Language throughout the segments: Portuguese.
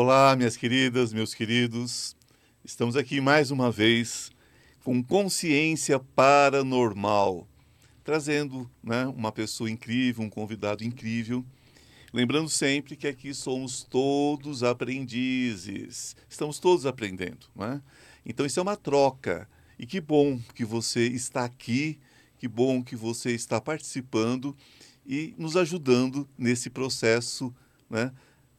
Olá, minhas queridas, meus queridos. Estamos aqui mais uma vez com consciência paranormal, trazendo né, uma pessoa incrível, um convidado incrível. Lembrando sempre que aqui somos todos aprendizes, estamos todos aprendendo. Né? Então, isso é uma troca. E que bom que você está aqui, que bom que você está participando e nos ajudando nesse processo né,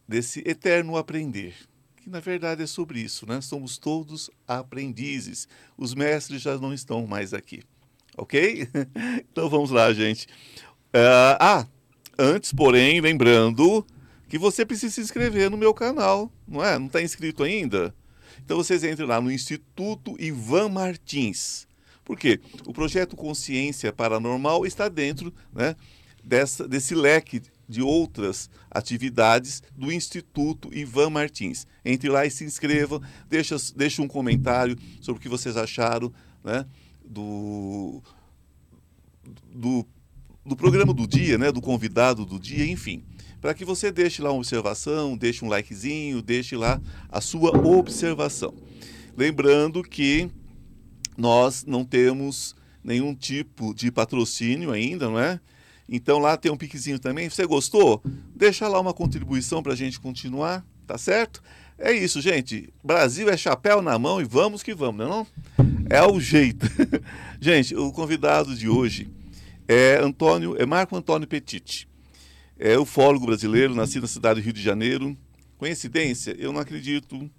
desse eterno aprender. Que na verdade é sobre isso, né? Somos todos aprendizes. Os mestres já não estão mais aqui. Ok? então vamos lá, gente. Uh, ah, antes, porém, lembrando que você precisa se inscrever no meu canal, não é? Não está inscrito ainda? Então vocês entrem lá no Instituto Ivan Martins. Por quê? O projeto Consciência Paranormal está dentro né, dessa, desse leque de outras atividades do Instituto Ivan Martins. Entre lá e se inscreva, deixa, deixa um comentário sobre o que vocês acharam né, do, do, do programa do dia, né, do convidado do dia, enfim. Para que você deixe lá uma observação, deixe um likezinho, deixe lá a sua observação. Lembrando que nós não temos nenhum tipo de patrocínio ainda, não é? Então lá tem um piquezinho também. Você gostou? Deixa lá uma contribuição para a gente continuar, tá certo? É isso, gente. Brasil é chapéu na mão e vamos que vamos, não é? É o jeito. gente, o convidado de hoje é Antônio, é Marco Antônio Petit. É ufólogo brasileiro, nascido na cidade do Rio de Janeiro. Coincidência? Eu não acredito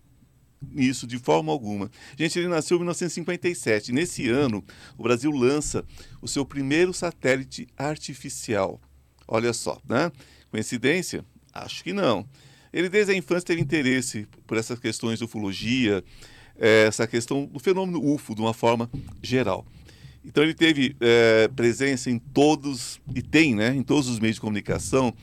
nisso de forma alguma. Gente, ele nasceu em 1957. Nesse ano, o Brasil lança o seu primeiro satélite artificial. Olha só, né? Coincidência? Acho que não. Ele desde a infância teve interesse por essas questões de ufologia, eh, essa questão do fenômeno UFO de uma forma geral. Então ele teve é, presença em todos e tem, né, em todos os meios de comunicação,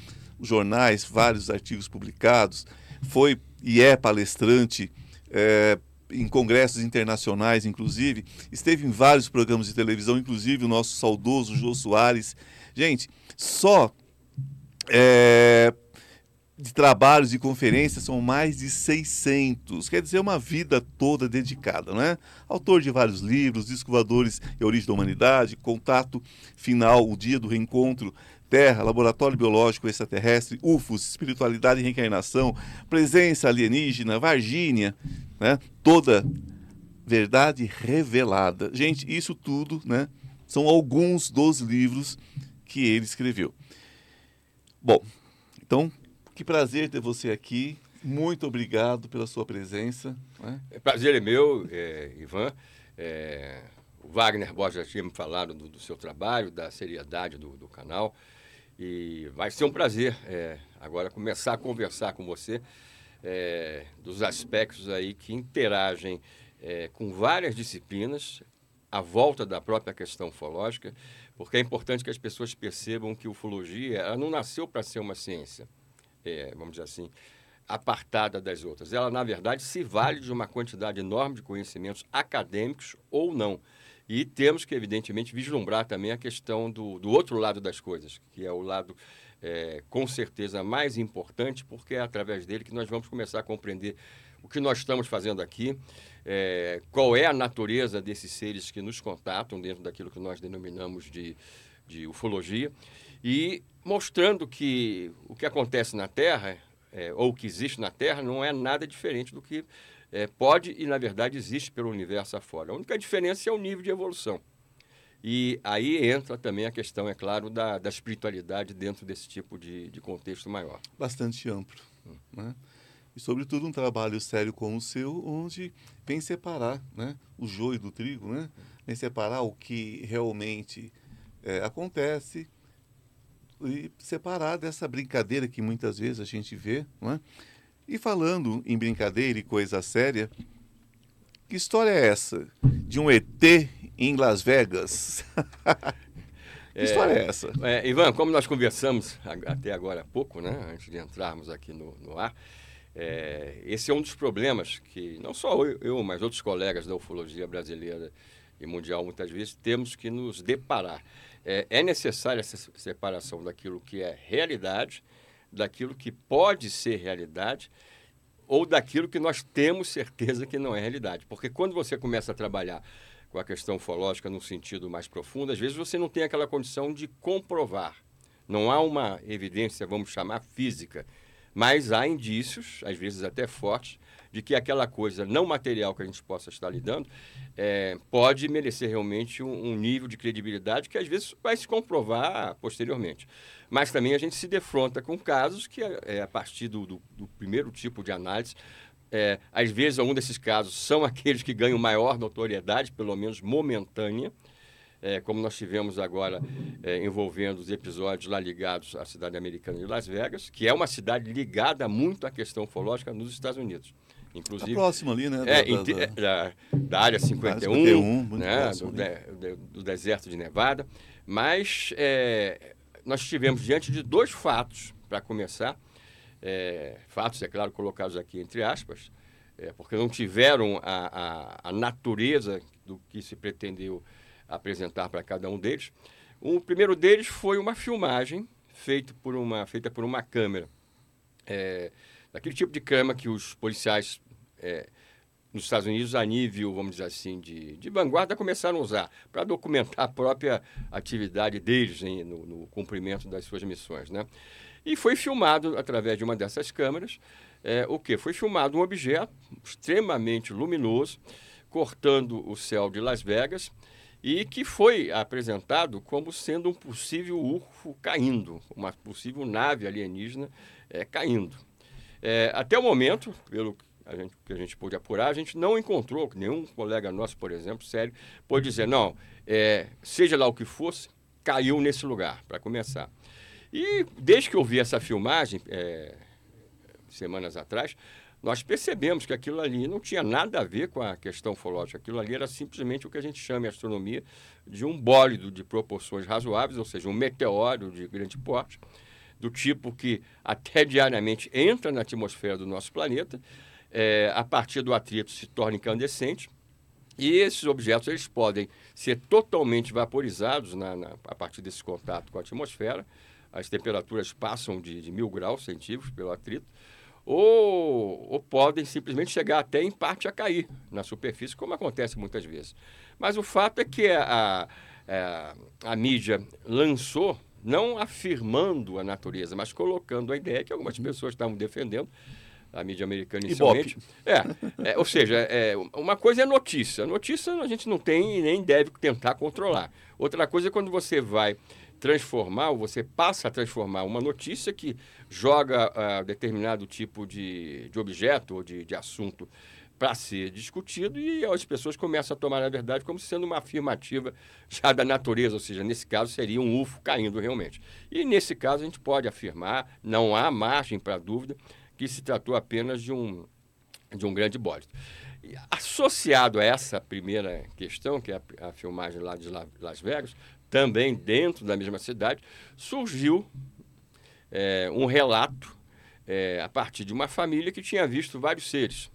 jornais, vários artigos publicados. Foi e é palestrante é, em congressos internacionais, inclusive, esteve em vários programas de televisão, inclusive o nosso saudoso Jô Soares. Gente, só é, de trabalhos e conferências são mais de 600, quer dizer, uma vida toda dedicada, né? Autor de vários livros, Descovadores e Origem da Humanidade, Contato Final, O Dia do Reencontro, Terra, Laboratório Biológico Extraterrestre, UFOS, Espiritualidade e Reencarnação, Presença Alienígena, Vargínia, né? toda verdade revelada. Gente, isso tudo né? são alguns dos livros que ele escreveu. Bom, então, que prazer ter você aqui. Muito obrigado pela sua presença. Né? É prazer é meu, é, Ivan. É, o Wagner Borges já tinha me falado do, do seu trabalho, da seriedade do, do canal. E vai ser um prazer é, agora começar a conversar com você é, dos aspectos aí que interagem é, com várias disciplinas à volta da própria questão ufológica, porque é importante que as pessoas percebam que ufologia não nasceu para ser uma ciência, é, vamos dizer assim, apartada das outras. Ela, na verdade, se vale de uma quantidade enorme de conhecimentos acadêmicos ou não. E temos que, evidentemente, vislumbrar também a questão do, do outro lado das coisas, que é o lado, é, com certeza, mais importante, porque é através dele que nós vamos começar a compreender o que nós estamos fazendo aqui, é, qual é a natureza desses seres que nos contatam dentro daquilo que nós denominamos de, de ufologia, e mostrando que o que acontece na Terra, é, ou o que existe na Terra, não é nada diferente do que é, pode e, na verdade, existe pelo universo afora. A única diferença é o nível de evolução. E aí entra também a questão, é claro, da, da espiritualidade dentro desse tipo de, de contexto maior. Bastante amplo. Hum. Né? E, sobretudo, um trabalho sério como o seu, onde vem separar né, o joio do trigo, né? vem separar o que realmente é, acontece e separar dessa brincadeira que muitas vezes a gente vê, não é? E falando em brincadeira e coisa séria, que história é essa de um ET em Las Vegas? que é, história é essa? É, Ivan, como nós conversamos até agora há pouco, né, antes de entrarmos aqui no, no ar, é, esse é um dos problemas que não só eu, eu, mas outros colegas da ufologia brasileira e mundial muitas vezes temos que nos deparar. É, é necessária essa separação daquilo que é realidade daquilo que pode ser realidade, ou daquilo que nós temos certeza que não é realidade. Porque quando você começa a trabalhar com a questão ufológica num sentido mais profundo, às vezes você não tem aquela condição de comprovar. Não há uma evidência, vamos chamar, física. Mas há indícios, às vezes até fortes, de que aquela coisa não material que a gente possa estar lidando é, pode merecer realmente um, um, nível de credibilidade que às vezes vai se comprovar posteriormente. Mas também a gente se defronta com casos que, é, a partir do, do, do primeiro tipo de análise, é, às vezes, algum desses casos são aqueles que ganham maior notoriedade, pelo menos momentânea, é, como nós tivemos agora é, envolvendo os episódios lá ligados à cidade americana de Las Vegas, que é uma cidade ligada muito à questão ufológica nos Estados Unidos. Inclusive, tá próximo ali, né? É, da, da, da, da área 51, 51 né, do, de, do, deserto de Nevada. Mas é, nós estivemos diante de dois fatos, para começar. É, fatos, é claro, colocados aqui entre aspas, é, porque não tiveram a, a, a natureza do que se pretendeu apresentar para cada um deles. O primeiro deles foi uma filmagem feita por uma, feita por uma câmera. É, daquele tipo de câmera que os policiais é, nos Estados Unidos, a nível, vamos dizer assim, de, de vanguarda, começaram a usar para documentar a própria atividade deles no, no, cumprimento das suas missões. Né? E foi filmado, através de uma dessas câmeras, é, o que? Foi filmado um objeto extremamente luminoso, cortando o céu de Las Vegas, e que foi apresentado como sendo um possível UFO caindo, uma possível nave alienígena é, caindo. É, até o momento, pelo a gente, que a gente pôde apurar, a gente não encontrou, nenhum colega nosso, por exemplo, sério, pôde dizer, não, é, seja lá o que fosse, caiu nesse lugar, para começar. E desde que eu vi essa filmagem, é, semanas atrás, nós percebemos que aquilo ali não tinha nada a ver com a questão ufológica. Aquilo ali era simplesmente o que a gente chama em astronomia de um bólido de proporções razoáveis, ou seja, um meteoro de grande porte, do tipo que até diariamente entra na atmosfera do nosso planeta, é, a partir do atrito se torna incandescente, e esses objetos eles podem ser totalmente vaporizados na, na, a partir desse contato com a atmosfera. As temperaturas passam de, de mil graus centígrados pelo atrito ou, ou podem simplesmente chegar até em parte a cair na superfície, como acontece muitas vezes. Mas o fato é que a, a, a mídia lançou, não afirmando a natureza, mas colocando a ideia que algumas pessoas estavam defendendo, a mídia americana inicialmente. É, é, ou seja, é, uma coisa é notícia. Notícia a gente não tem e nem deve tentar controlar. Outra coisa é quando você vai transformar, ou você passa a transformar uma notícia que joga uh, determinado tipo de, de objeto ou de, de assunto para ser discutido e as pessoas começam a tomar, na verdade, como sendo uma afirmativa já da natureza, ou seja, nesse caso seria um UFO caindo realmente. E nesse caso a gente pode afirmar, não há margem para dúvida, que se tratou apenas de um, de um grande bólido. Associado a essa primeira questão, que é a, a filmagem lá de Las Vegas, também dentro da mesma cidade, surgiu é, um relato é, a partir de uma família que tinha visto vários seres.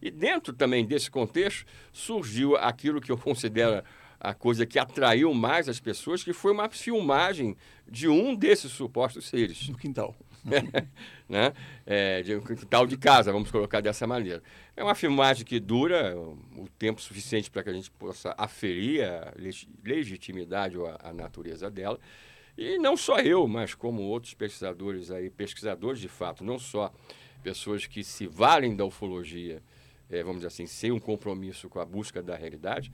E dentro também desse contexto surgiu aquilo que eu considero a coisa que atraiu mais as pessoas, que foi uma filmagem de um desses supostos seres. No quintal. né? É, de quintal de casa, vamos colocar dessa maneira. É uma filmagem que dura o tempo suficiente para que a gente possa aferir a legitimidade ou a, a natureza dela. E não só eu, mas como outros pesquisadores aí, pesquisadores de fato, não só pessoas que se valem da ufologia, é, vamos dizer assim, sem um compromisso com a busca da realidade,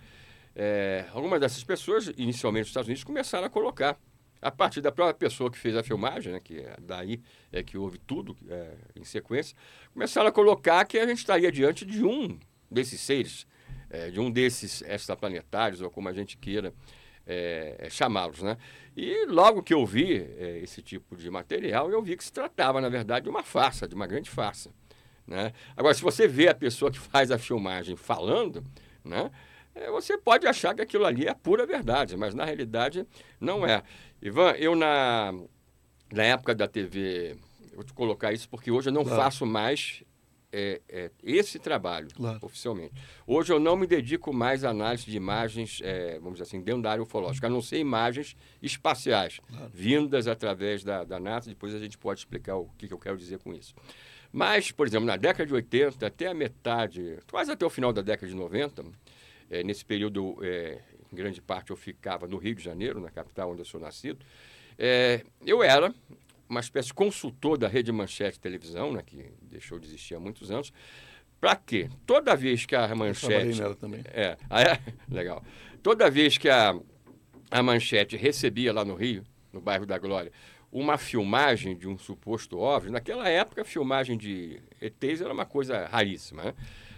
é, algumas dessas pessoas, inicialmente nos Estados Unidos, começaram a colocar, a partir da própria pessoa que fez a filmagem, né, que é daí é que houve tudo é, em sequência, começaram a colocar que a gente estaria diante de um desses seres, é, de um desses extraplanetários, ou como a gente queira é, é, chamá-los, né? E logo que eu vi é, esse tipo de material, eu vi que se tratava, na verdade, de uma farsa, de uma grande farsa. Né? Agora, se você vê a pessoa que faz a filmagem falando, né? Você pode achar que aquilo ali é pura verdade, mas na realidade não é. Ivan, eu na, na época da TV, vou te colocar isso porque hoje eu não claro. faço mais é, é, esse trabalho claro. oficialmente. Hoje eu não me dedico mais à análise de imagens, é, vamos dizer assim, dentro da área ufológica, a não ser imagens espaciais, claro. vindas através da, da NASA. Depois a gente pode explicar o que, que eu quero dizer com isso. Mas, por exemplo, na década de 80, até a metade, quase até o final da década de 90, é, nesse período, é, em grande parte, eu ficava no Rio de Janeiro, na capital onde eu sou nascido, é, eu era uma espécie de consultor da Rede Manchete Televisão, né, que deixou de existir há muitos anos. Para quê? Toda vez que a Manchete... nela também. É, é? legal. Toda vez que a, a Manchete recebia lá no Rio, no bairro da Glória, uma filmagem de um suposto OVNI. Naquela época, a filmagem de ETs era uma coisa raríssima, né?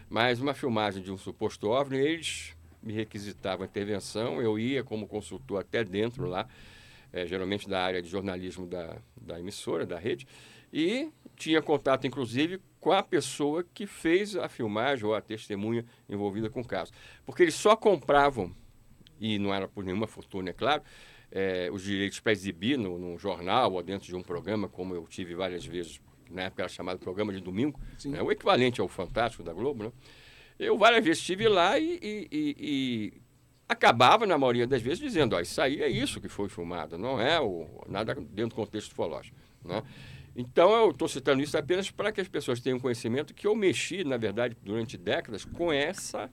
mas uma filmagem de um suposto OVNI, eles me requisitavam intervenção, eu ia como consultor até dentro lá, é, geralmente da área de jornalismo da, da emissora, da rede, e tinha contato, inclusive, com a pessoa que fez a filmagem ou a testemunha envolvida com o caso. Porque eles só compravam, e não era por nenhuma fortuna, é claro, é, os direitos para exibir no, num jornal ou dentro de um programa, como eu tive várias vezes, na época era chamado programa de domingo, né, o equivalente ao Fantástico da Globo, né? Eu várias vezes estive lá e, e, e, e, acabava, na maioria das vezes, dizendo, ó, isso aí é isso que foi filmado, não é o, nada dentro do contexto ufológico. Né? Então, eu estou citando isso apenas para que as pessoas tenham conhecimento que eu mexi, na verdade, durante décadas com essa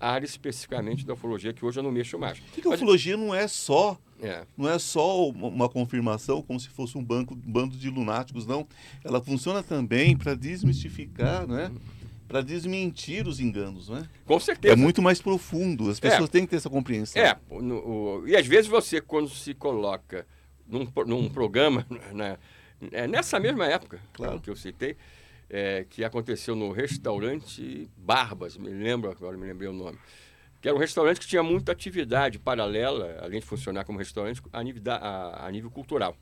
área especificamente da ufologia, que hoje eu não mexo mais. Que, que a ufologia não é só é. Não é só uma confirmação como se fosse um, banco, um bando de lunáticos, não. Ela funciona também para desmistificar, né? Para desmentir os enganos, né? Com certeza. É muito mais profundo. As pessoas é. têm que ter essa compreensão. É. No, o, e às vezes você, quando se coloca num, num programa, né, é nessa mesma época claro. que eu citei, é, que aconteceu no restaurante Barbas, me lembro agora, me lembrei o nome que era um restaurante que tinha muita atividade paralela, além de funcionar como restaurante, a nível, da, a, a nível cultural.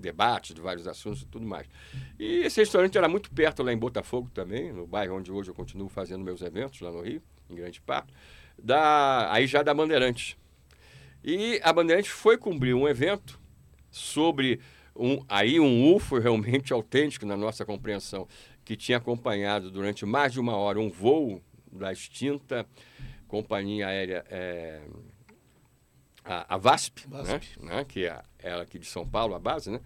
Debates de vários assuntos e tudo mais. E esse restaurante era muito perto lá em Botafogo também, no bairro onde hoje eu continuo fazendo meus eventos, lá no Rio, em grande parte, da, aí já da Bandeirantes. E a Bandeirantes foi cumprir um evento sobre um, aí um UFO realmente autêntico na nossa compreensão, que tinha acompanhado durante mais de uma hora um voo da extinta companhia aérea é, a, a VASP, VASP. Né? né? que é ela aqui de São Paulo, a base, né?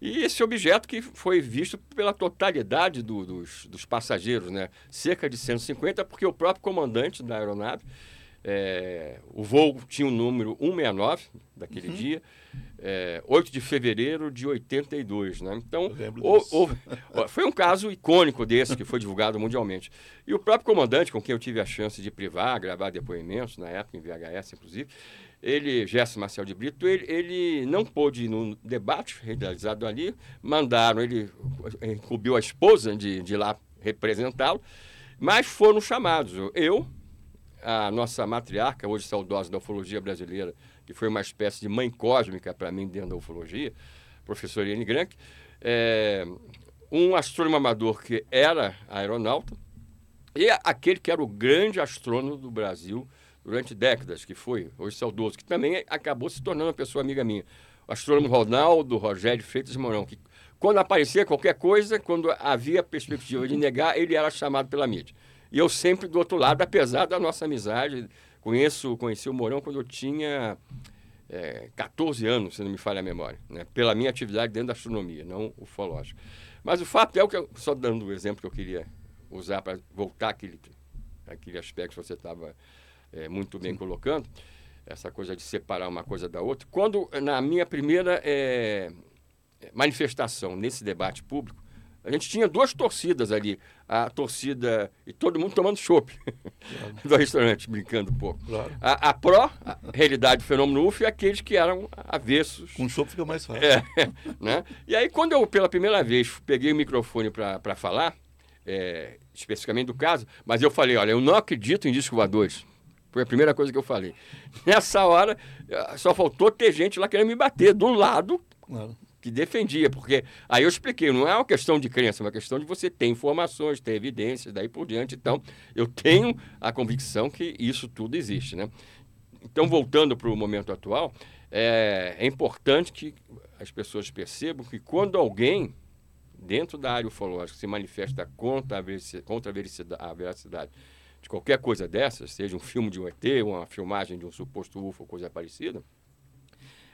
E esse objeto que foi visto pela totalidade do, dos, dos, passageiros, né? cerca de 150, porque o próprio comandante da aeronave, é, o voo tinha o número 169 daquele uhum. dia, é, 8 de fevereiro de 82. Né? Então, foi um caso icônico desse que foi divulgado mundialmente. E o próprio comandante, com quem eu tive a chance de privar, gravar depoimentos, na época em VHS, inclusive, ele, Gerson Marcel de Brito, ele, ele não pôde ir no debate realizado ali, mandaram, ele incumbiu a esposa de, de lá representá-lo, mas foram chamados. Eu, a nossa matriarca, hoje saudosa da ufologia brasileira, que foi uma espécie de mãe cósmica para mim dentro da ufologia, professor Iane Grank, é, um astrônomo amador que era aeronauta, e aquele que era o grande astrônomo do Brasil durante décadas, que foi, hoje saudoso, que também acabou se tornando uma pessoa amiga minha. O astrônomo Ronaldo Rogério Freitas Mourão, que quando aparecia qualquer coisa, quando havia perspectiva de negar, ele era chamado pela mídia. E eu sempre do outro lado, apesar da nossa amizade, conheço, conheci o Mourão quando eu tinha é, 14 anos, se não me falha a memória, né? pela minha atividade dentro da astronomia, não ufológica. Mas o fato é o que, eu, só dando o exemplo que eu queria usar para voltar aquele, aquele aspecto que você estava é, muito bem Sim. colocando, essa coisa de separar uma coisa da outra. Quando, na minha primeira é, manifestação nesse debate público, a gente tinha duas torcidas ali. A torcida. E todo mundo tomando chopp claro. do restaurante, brincando um pouco. Claro. A, a pró, a realidade do fenômeno UF, e aqueles que eram avessos. Com chopp fica mais fácil. É, né? E aí, quando eu, pela primeira vez, peguei o microfone para falar, é, especificamente do caso, mas eu falei: olha, eu não acredito em disco voadores. Foi a primeira coisa que eu falei. Nessa hora, só faltou ter gente lá querendo me bater do lado. Claro que defendia, porque aí eu expliquei, não é uma questão de crença, é uma questão de você ter informações, ter evidências, daí por diante. Então, eu tenho a convicção que isso tudo existe, né? Então, voltando para o momento atual, é, é, importante que as pessoas percebam que quando alguém dentro da área ufológica se manifesta contra a veracidade, contra a veracidade, a veracidade de qualquer coisa dessas, seja um filme de um ET, uma filmagem de um suposto UFO, coisa parecida,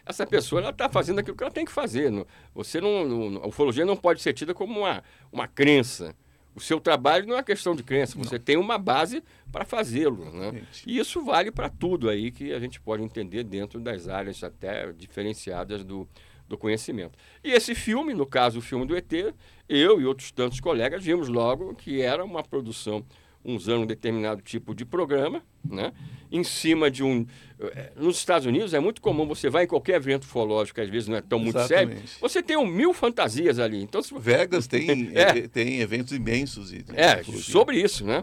essa pessoa ela está fazendo aquilo que ela tem que fazer. Você não, não, a ufologia não pode ser tida como uma, uma crença. O seu trabalho não é questão de crença, você não. tem uma base para fazê-lo. Né? E isso vale para tudo aí que a gente pode entender dentro das áreas até diferenciadas do, do conhecimento. E esse filme, no caso o filme do ET, eu e outros tantos colegas vimos logo que era uma produção usando um determinado tipo de programa, né? em cima de um. Eh, nos Estados Unidos é muito comum, você vai em qualquer evento ufológico, às vezes não é tão muito sério, você tem um mil fantasias ali. Então, se... Vegas tem, é. tem eventos imensos. De, é, sobre isso, né?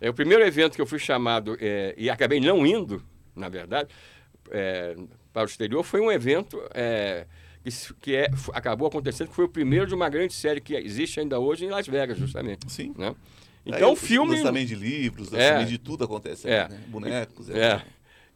É o primeiro evento que eu fui chamado é, e acabei não indo, na verdade, é, para o exterior, foi um evento é, que, que é, acabou acontecendo, que foi o primeiro de uma grande série que existe ainda hoje em Las Vegas, justamente. Sim. Né? Então o filme. Lançamento de livros, lançamento é, de tudo acontece. É, né? Bonecos. É. é.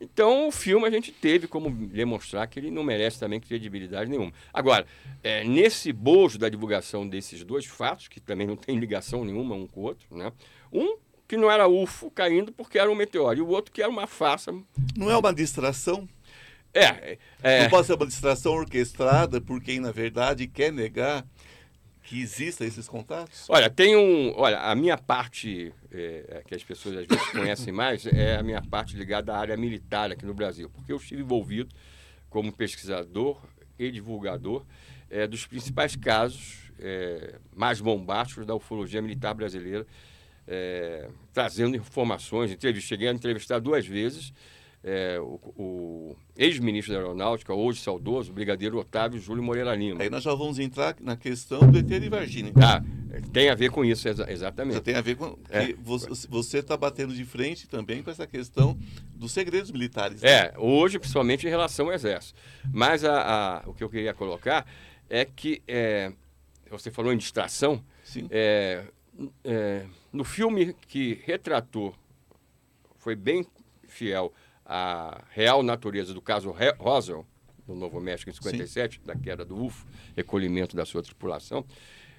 Então o filme a gente teve como demonstrar que ele não merece também credibilidade nenhuma. Agora, é, nesse bojo da divulgação desses dois fatos, que também não tem ligação nenhuma um com o outro, né? Um que não era UFO caindo porque era um meteoro, e o outro que era uma farsa. Não é uma distração? É, é. Não pode ser uma distração orquestrada por quem, na verdade, quer negar que existam esses contatos? Olha, tem um. Olha, a minha parte, é, é, que as pessoas às vezes conhecem mais, é a minha parte ligada à área militar aqui no Brasil, porque eu estive envolvido como pesquisador e divulgador é, dos principais casos é, mais bombásticos da ufologia militar brasileira, é, trazendo informações. Cheguei a entrevistar duas vezes é, o, o ex-ministro da Aeronáutica, hoje saudoso, o brigadeiro Otávio Júlio Moreira Lima. Aí nós já vamos entrar na questão do ET de Varginha. Ah, tem a ver com isso, exa exatamente. Já tem a ver com... É. Você está batendo de frente também com essa questão dos segredos militares. Né? É, hoje, principalmente em relação ao Exército. Mas a, a, o que eu queria colocar é que é, você falou em distração. Sim. É, é, no filme que retratou, foi bem fiel a real natureza do caso Roswell, no Novo México, em 57, Sim. da queda do UFO, recolhimento da sua tripulação.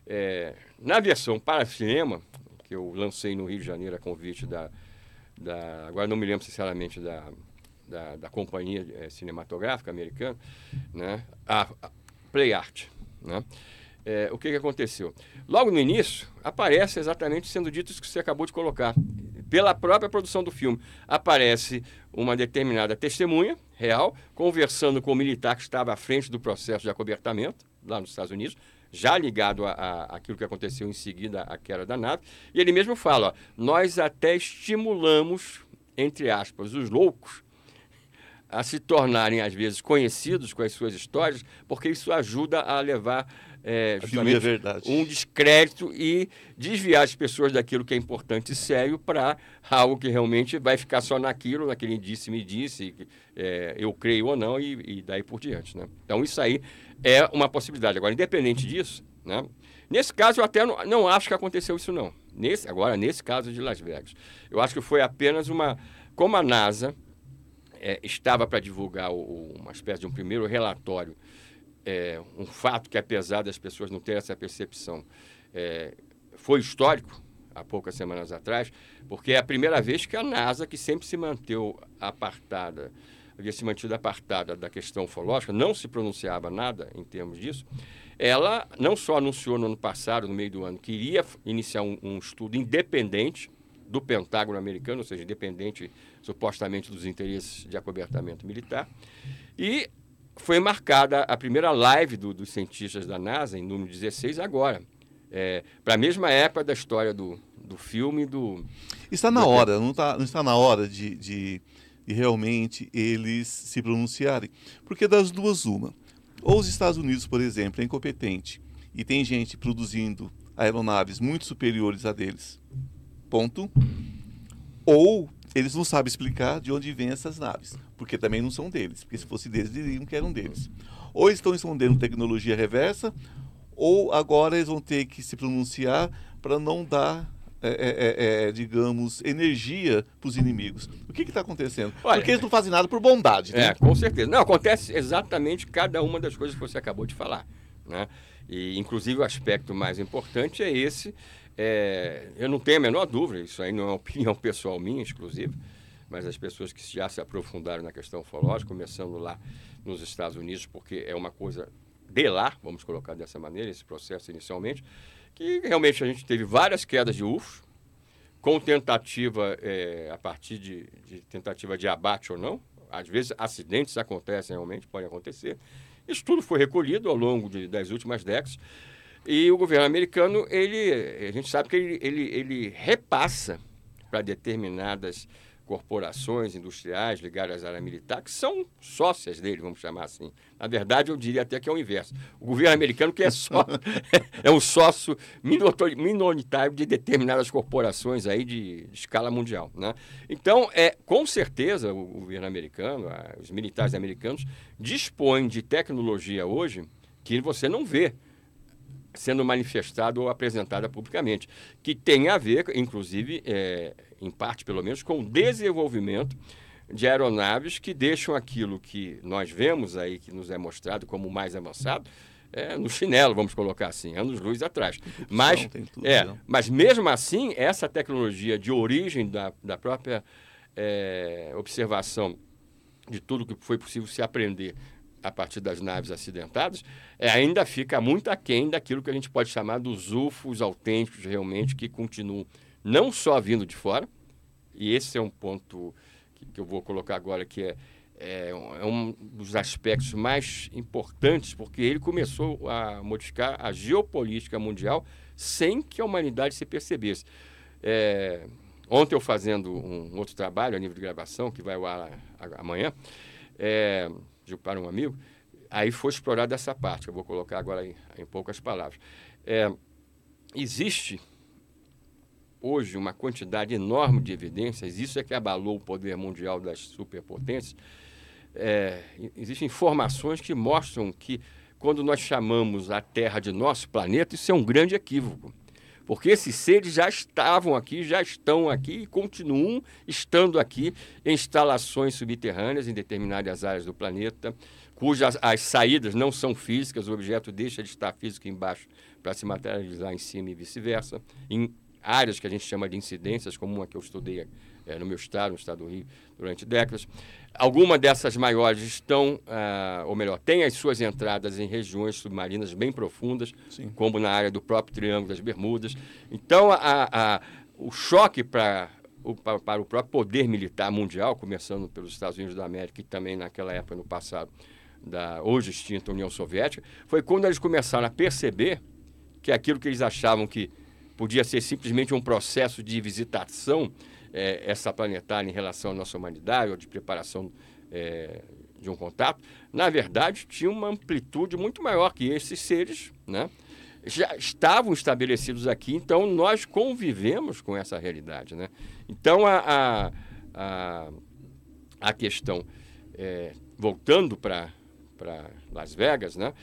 É, na versão para cinema, que eu lancei no Rio de Janeiro a convite da. da agora não me lembro sinceramente da, da, da companhia é, cinematográfica americana, né, a, a Play Art. Né? É, o que, que aconteceu? Logo no início, aparece exatamente sendo dito isso que você acabou de colocar pela própria produção do filme. Aparece uma determinada testemunha real conversando com o militar que estava à frente do processo de acobertamento, lá nos Estados Unidos, já ligado a, a, aquilo que aconteceu em seguida à queda da nave. E ele mesmo fala: ó, nós até estimulamos, entre aspas, os loucos a se tornarem, às vezes, conhecidos com as suas histórias, porque isso ajuda a levar é, um descrédito e desviar as pessoas daquilo que é importante e sério para algo que realmente vai ficar só naquilo, naquele disse-me disse, é, eu creio ou não, e, e, daí por diante. Né? Então, isso aí é uma possibilidade. Agora, independente disso, né? nesse caso, eu até não, não acho que aconteceu isso, não. Nesse, agora, nesse caso de Las Vegas. Eu acho que foi apenas uma. Como a NASA é, estava para divulgar o, uma espécie de um primeiro relatório é, um fato que, apesar das pessoas não terem essa percepção, é, foi histórico, há poucas semanas atrás, porque é a primeira vez que a NASA, que sempre se manteve apartada, havia se mantido apartada da questão ufológica, não se pronunciava nada em termos disso, ela não só anunciou no ano passado, no meio do ano, que iria iniciar um, um estudo independente do Pentágono americano, ou seja, independente supostamente dos interesses de acobertamento militar, e foi marcada a primeira live do, dos cientistas da NASA, em número 16, agora. É, para a mesma época da história do, do filme do. Está na do... hora, não, tá, não está na hora de, de, de, realmente eles se pronunciarem. Porque das duas, uma. Ou os Estados Unidos, por exemplo, é incompetente e tem gente produzindo aeronaves muito superiores a deles. Ponto. Ou eles não sabem explicar de onde vêm essas naves, porque também não são deles, porque se fosse deles, diriam que eram deles. Ou estão escondendo tecnologia reversa, ou agora eles vão ter que se pronunciar para não dar é, é, é, é digamos, energia para os inimigos. O que está acontecendo? Olha, Porque eles não fazem nada por bondade. Né? É, com certeza. Não, acontece exatamente cada uma das coisas que você acabou de falar. Né? E, inclusive, o aspecto mais importante é esse é, eu não tenho a menor dúvida, isso aí não é uma opinião pessoal minha, exclusiva, mas as pessoas que já se aprofundaram na questão ufológica, começando lá nos Estados Unidos, porque é uma coisa de lá, vamos colocar dessa maneira, esse processo inicialmente, que realmente a gente teve várias quedas de UFOs, com tentativa, é, a partir de, de, tentativa de abate ou não. Às vezes acidentes acontecem realmente, podem acontecer. Isso tudo foi recolhido ao longo de, das últimas décadas. E o governo americano, ele, a gente sabe que ele, ele, ele repassa para determinadas corporações industriais ligadas à área militar, que são sócias dele, vamos chamar assim. Na verdade, eu diria até que é o inverso. O governo americano que é só é um sócio minoritário de determinadas corporações aí de, de, escala mundial. Né? Então, é, com certeza, o governo americano, os militares americanos, dispõem de tecnologia hoje que você não vê sendo manifestada ou apresentada publicamente, que tem a ver, inclusive, é, em parte pelo menos, com o desenvolvimento de aeronaves que deixam aquilo que nós vemos aí, que nos é mostrado como mais avançado, é, no chinelo, vamos colocar assim, anos-luz atrás. Mas, é, mas mesmo assim, essa tecnologia de origem da, da própria é, observação de tudo que foi possível se aprender a partir das naves acidentadas, é, ainda fica muito aquém daquilo que a gente pode chamar dos UFOs autênticos realmente, que continuam não só vindo de fora, e esse é um ponto que, que eu vou colocar agora, que é, é, é, um dos aspectos mais importantes, porque ele começou a modificar a geopolítica mundial sem que a humanidade se percebesse. É, ontem eu fazendo um outro trabalho a nível de gravação, que vai ao ar amanhã, é, para um amigo, aí foi explorada essa parte, que eu vou colocar agora em, em poucas palavras. É, existe hoje uma quantidade enorme de evidências, isso é que abalou o poder mundial das superpotências. É, existem informações que mostram que, quando nós chamamos a Terra de nosso planeta, isso é um grande equívoco. Porque esses seres já estavam aqui, já estão aqui e continuam estando aqui em instalações subterrâneas em determinadas áreas do planeta, cujas as saídas não são físicas, o objeto deixa de estar físico embaixo para se materializar em cima e vice-versa. Em áreas que a gente chama de incidências, como uma que eu estudei é, no meu estado, no estado do Rio, durante décadas. Algumas dessas maiores estão, ah, ou melhor, têm as suas entradas em regiões submarinas bem profundas, Sim. como na área do próprio Triângulo das Bermudas. Então, a, a, o choque para o, para o próprio poder militar mundial, começando pelos Estados Unidos da América e também naquela época, no passado, da hoje extinta União Soviética, foi quando eles começaram a perceber que aquilo que eles achavam que podia ser simplesmente um processo de visitação é, essa planetária em relação à nossa humanidade ou de preparação é, de um contato, na verdade tinha uma amplitude muito maior que esses seres, né? já estavam estabelecidos aqui, então nós convivemos com essa realidade. Né? Então, a, a, a, questão, é, voltando para Las Vegas, né?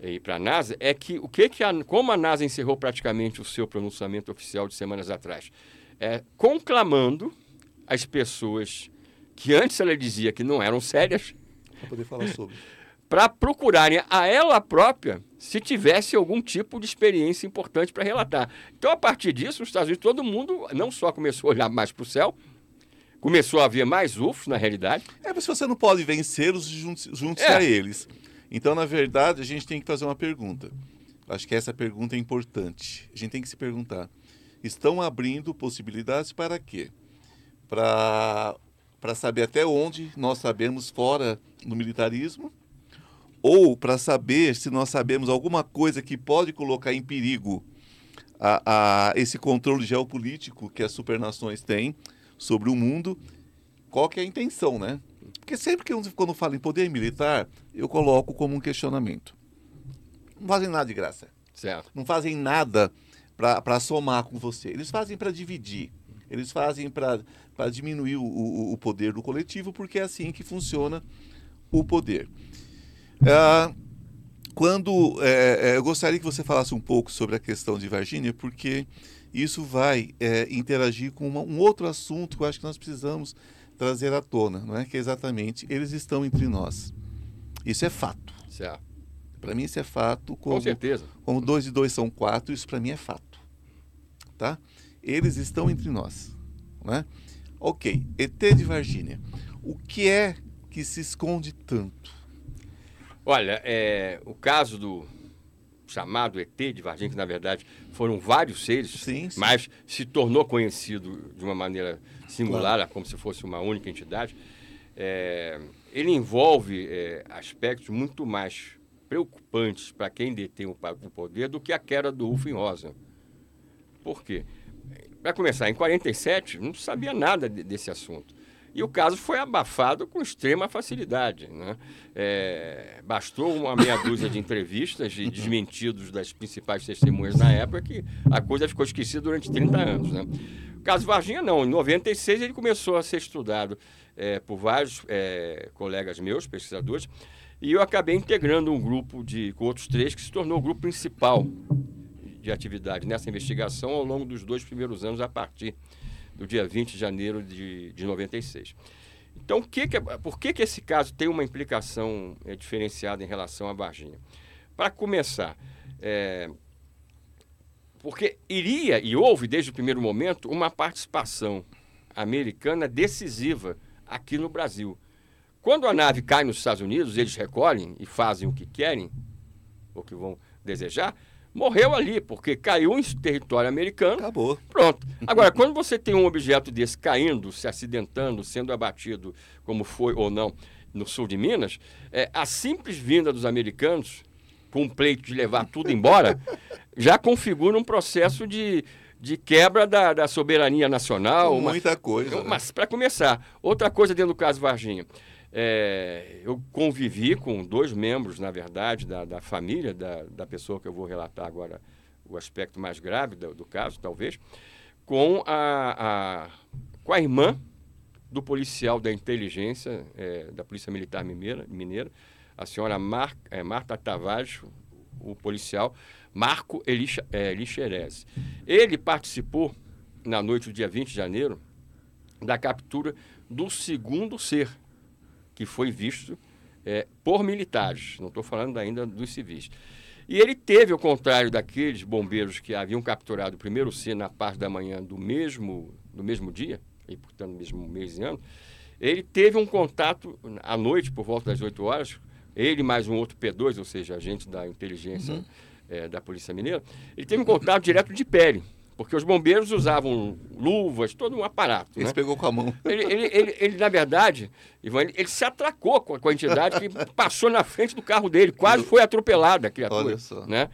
e para a NASA é que o que, que a, como a NASA encerrou praticamente o seu pronunciamento oficial de semanas atrás, é conclamando as pessoas que antes ela dizia que não eram sérias para poder falar sobre para procurarem a ela própria se tivesse algum tipo de experiência importante para relatar. Então, a partir disso, nos Estados Unidos, todo mundo não só começou a olhar mais para o céu, começou a haver mais UFOs, na realidade. É, mas você não pode vencê-los juntos é. a eles. Então, na verdade, a gente tem que fazer uma pergunta. Acho que essa pergunta é importante. A gente tem que se perguntar: estão abrindo possibilidades para quê? Para para saber até onde nós sabemos fora do militarismo ou para saber se nós sabemos alguma coisa que pode colocar em perigo a, a, esse controle geopolítico que as supernações têm sobre o mundo, qual que é a intenção, né? Porque sempre que quando falo em poder militar, eu coloco como um questionamento. Não fazem nada de graça. Certo. Não fazem nada para somar com você. Eles fazem para dividir. Eles fazem para diminuir o, o, o, poder do coletivo, porque é assim que funciona o poder. É, quando é, é, eu gostaria que você falasse um pouco sobre a questão de Virgínia, porque isso vai é, interagir com uma, um outro assunto que eu acho que nós precisamos trazer à tona, não é? Que é exatamente eles estão entre nós. Isso é fato. Certo. Para mim isso é fato. Como, Com certeza. Como dois e dois são quatro, isso para mim é fato, tá? Eles estão entre nós, não é? Ok, ET de Varginha. O que é que se esconde tanto? Olha, é, o caso do chamado ET de Varginha, que na verdade foram vários seres, sim, sim. mas se tornou conhecido de uma maneira singular, claro. como se fosse uma única entidade, é, ele envolve é, aspectos muito mais preocupantes para quem detém o, poder do que a queda do Ufo em Rosa. Por quê? Para começar, em 47 não sabia nada de, desse assunto. E o caso foi abafado com extrema facilidade. Né? É, bastou uma meia dúzia de entrevistas e desmentidos das principais testemunhas na época que a coisa ficou esquecida durante 30 anos. Né? O caso Varginha, não. Em 96 ele começou a ser estudado é, por vários é, colegas meus, pesquisadores, e eu acabei integrando um grupo de, com outros três que se tornou o grupo principal de atividade nessa investigação ao longo dos dois primeiros anos, a partir do dia 20 de janeiro de, de 96. Então, que que, por que, que esse caso tem uma implicação é, diferenciada em relação à Varginha? Para começar, é, porque iria e houve desde o primeiro momento uma participação americana decisiva aqui no Brasil. Quando a nave cai nos Estados Unidos, eles recolhem e fazem o que querem, o que vão desejar, morreu ali, porque caiu em território americano. Acabou. Pronto. Agora, quando você tem um objeto desse caindo, se acidentando, sendo abatido, como foi ou não, no sul de Minas, é, a simples vinda dos americanos, com um pleito de levar tudo embora, já configura um processo de, de quebra da, da soberania nacional. Muita uma, coisa. Mas, né? para começar, outra coisa dentro do caso Varginha. É, eu convivi com dois membros, na verdade, da, da família da, da pessoa que eu vou relatar agora o aspecto mais grave do, do caso, talvez, com a, a, com a irmã do policial da inteligência é, da Polícia Militar Mineira, Mineira a senhora Mar, é, Marta Tavares, o policial Marco Elixerez. É, Ele participou, na noite do dia 20 de janeiro, da captura do segundo ser que foi visto é, por militares, não estou falando ainda dos civis. E ele teve, ao contrário daqueles bombeiros que haviam capturado o primeiro C na parte da manhã do mesmo, do mesmo dia, e portanto, mesmo mês e ano, ele teve um contato à noite, por volta das 8 horas, ele mais um outro P2, ou seja, agente da inteligência uhum. é, da Polícia Mineira, ele teve um contato direto de pele porque os bombeiros usavam luvas, todo um aparato. Ele né? pegou com a mão. Ele, ele, ele, ele, na verdade, Ivan, ele, se atracou com a, entidade que passou na frente do carro dele, quase foi atropelada a criatura. Olha só. Né?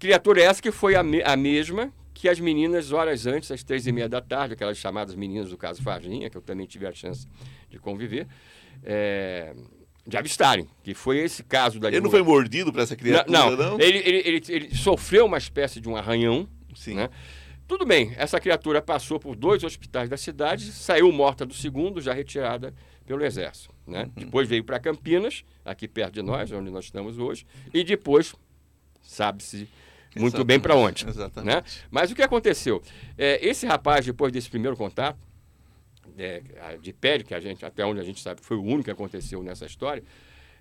Criatura essa que foi a, me, a mesma que as meninas, horas antes, às três e meia da tarde, aquelas chamadas meninas do caso Varginha, que eu também tive a chance de conviver, é, de avistarem, que foi esse caso da... Ele não foi mordido para essa criatura, não? Não, não? Ele, ele, ele, ele, sofreu uma espécie de um arranhão, Sim. Né? Tudo bem, essa criatura passou por dois hospitais da cidade, saiu morta do segundo, já retirada pelo Exército. Né? Uhum. Depois veio para Campinas, aqui perto de nós, onde nós estamos hoje, e depois, sabe-se muito Exatamente. bem para onde. Exatamente. Né? Mas o que aconteceu? É, esse rapaz, depois desse primeiro contato, é, de pele, que a gente, até onde a gente sabe, foi o único que aconteceu nessa história,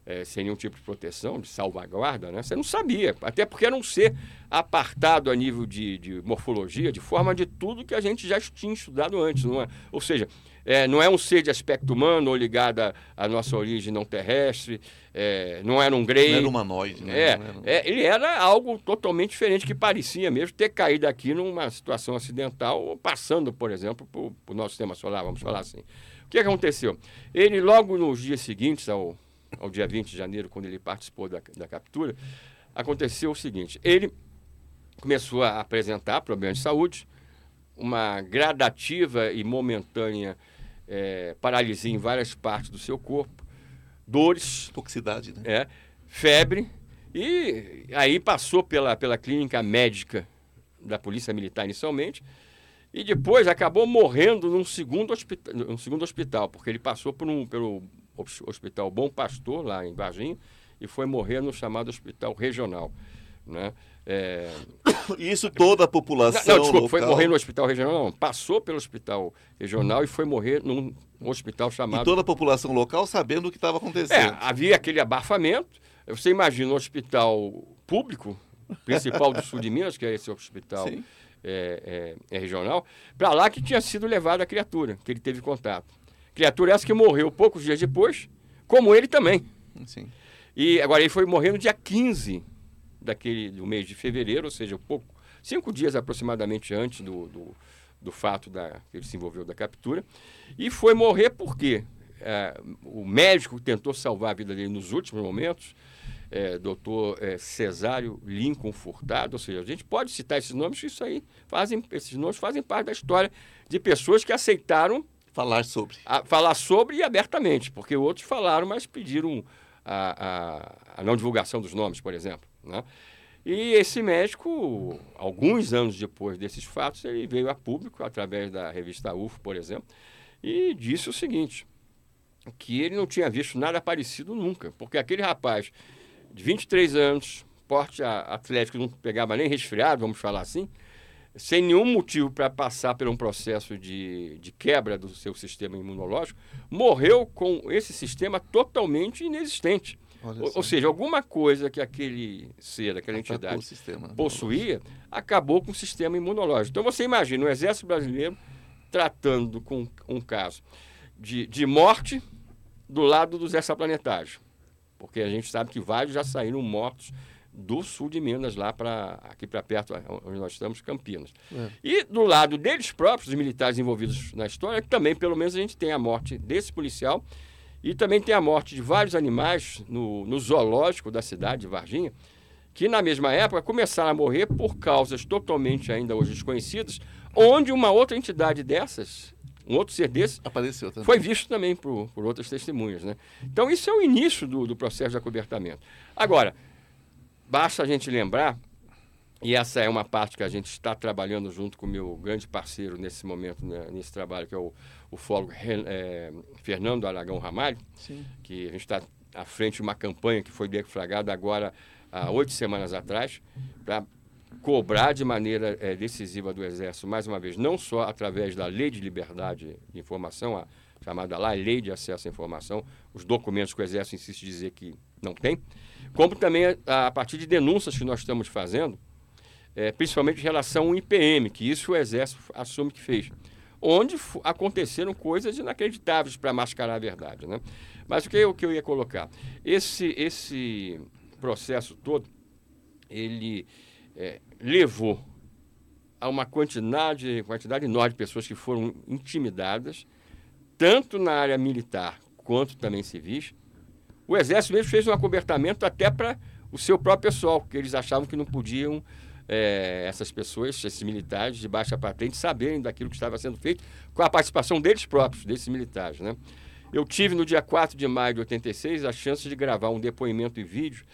é, sem nenhum tipo de proteção, de salvaguarda, né? Você não sabia, até porque era um ser apartado a nível de, de morfologia, de forma de tudo que a gente já tinha estudado antes, não é? Ou seja, é, não é um ser de aspecto humano ou ligado à nossa origem não terrestre, é, não era um grey. Não era humanoide, né? É, era... é, ele era algo totalmente diferente, que parecia mesmo ter caído aqui numa situação acidental, passando, por exemplo, por, por nosso sistema solar, vamos falar assim. O que aconteceu? Ele, logo nos dias seguintes ao ao dia 20 de janeiro, quando ele participou da, da captura, aconteceu o seguinte: ele começou a apresentar problemas de saúde, uma gradativa e momentânea é, paralisia em várias partes do seu corpo, dores. Toxicidade, né? É, febre, e aí passou pela, pela clínica médica da Polícia Militar inicialmente, e depois acabou morrendo num segundo, hospital, num segundo hospital, porque ele passou por um, pelo Hospital Bom Pastor, lá em Varginha, e foi morrer no chamado Hospital Regional. Né? É... Isso toda a população. Não, desculpa, local... foi morrer no hospital regional, não. Passou pelo hospital regional e foi morrer num hospital chamado. E toda a população local sabendo o que estava acontecendo. É, havia aquele abafamento. Você imagina um hospital público, principal do sul de Minas, que é esse hospital é, é, é regional, para lá que tinha sido levada a criatura, que ele teve contato. Criatura essa que morreu poucos dias depois, como ele também. Sim. E agora ele foi morrer no dia 15 daquele, do mês de fevereiro, ou seja, pouco, cinco dias aproximadamente antes do, do, do fato da, que ele se envolveu da captura. E foi morrer porque é, o médico tentou salvar a vida dele nos últimos momentos, é, doutor é, Cesário Lincoln Furtado, ou seja, a gente pode citar esses nomes, que isso aí fazem, esses nomes fazem parte da história de pessoas que aceitaram falar sobre. A, falar sobre e abertamente, porque outros falaram, mas pediram a, a, a não divulgação dos nomes, por exemplo. Né? E esse médico, alguns anos depois desses fatos, ele veio a público, através da revista UFO, por exemplo, e disse o seguinte, que ele não tinha visto nada parecido nunca, porque aquele rapaz de 23 anos, porte atlético, não pegava nem resfriado, vamos falar assim, sem nenhum motivo para passar por um processo de, de quebra do seu sistema imunológico, morreu com esse sistema totalmente inexistente. Ou, ou, seja, alguma coisa que aquele ser, aquela entidade possuía, acabou com o sistema imunológico. Então você imagina o Exército Brasileiro tratando com um caso de, de morte do lado dos extraplanetários. Porque a gente sabe que vários já saíram mortos do sul de Minas, lá para aqui para perto, onde nós estamos, Campinas. É. E do lado deles próprios, os militares envolvidos na história, também, pelo menos, a gente tem a morte desse policial e também tem a morte de vários animais no, no zoológico da cidade de Varginha, que na mesma época começaram a morrer por causas totalmente ainda hoje desconhecidas, onde uma outra entidade dessas, um outro ser desse, Apareceu também. foi visto também por, por outras testemunhas. Né? Então, isso é o início do, do processo de acobertamento. Agora, Basta a gente lembrar, e essa é uma parte que a gente está trabalhando junto com o meu grande parceiro nesse momento, né, nesse trabalho, que é o, o fólogo é, Fernando Aragão Ramalho, Sim. que a gente está à frente de uma campanha que foi deflagrada agora há oito semanas atrás, para cobrar de maneira é, decisiva do Exército, mais uma vez, não só através da Lei de Liberdade de Informação, a chamada lá Lei de Acesso à Informação, os documentos que o Exército insiste em dizer que não tem, como também a, a partir de denúncias que nós estamos fazendo, é, principalmente em relação ao IPM, que isso o Exército assume que fez, onde aconteceram coisas inacreditáveis para mascarar a verdade. Né? Mas o que, o que eu ia colocar? Esse, esse processo todo, ele é, levou a uma quantidade, quantidade enorme de pessoas que foram intimidadas, tanto na área militar quanto também civis, o Exército mesmo fez um acobertamento até para o seu próprio pessoal, porque eles achavam que não podiam é, essas pessoas, esses militares de baixa patente, saberem daquilo que estava sendo feito com a participação deles próprios, desses militares. Né? Eu tive no dia 4 de maio de 86 a chance de gravar um depoimento em vídeo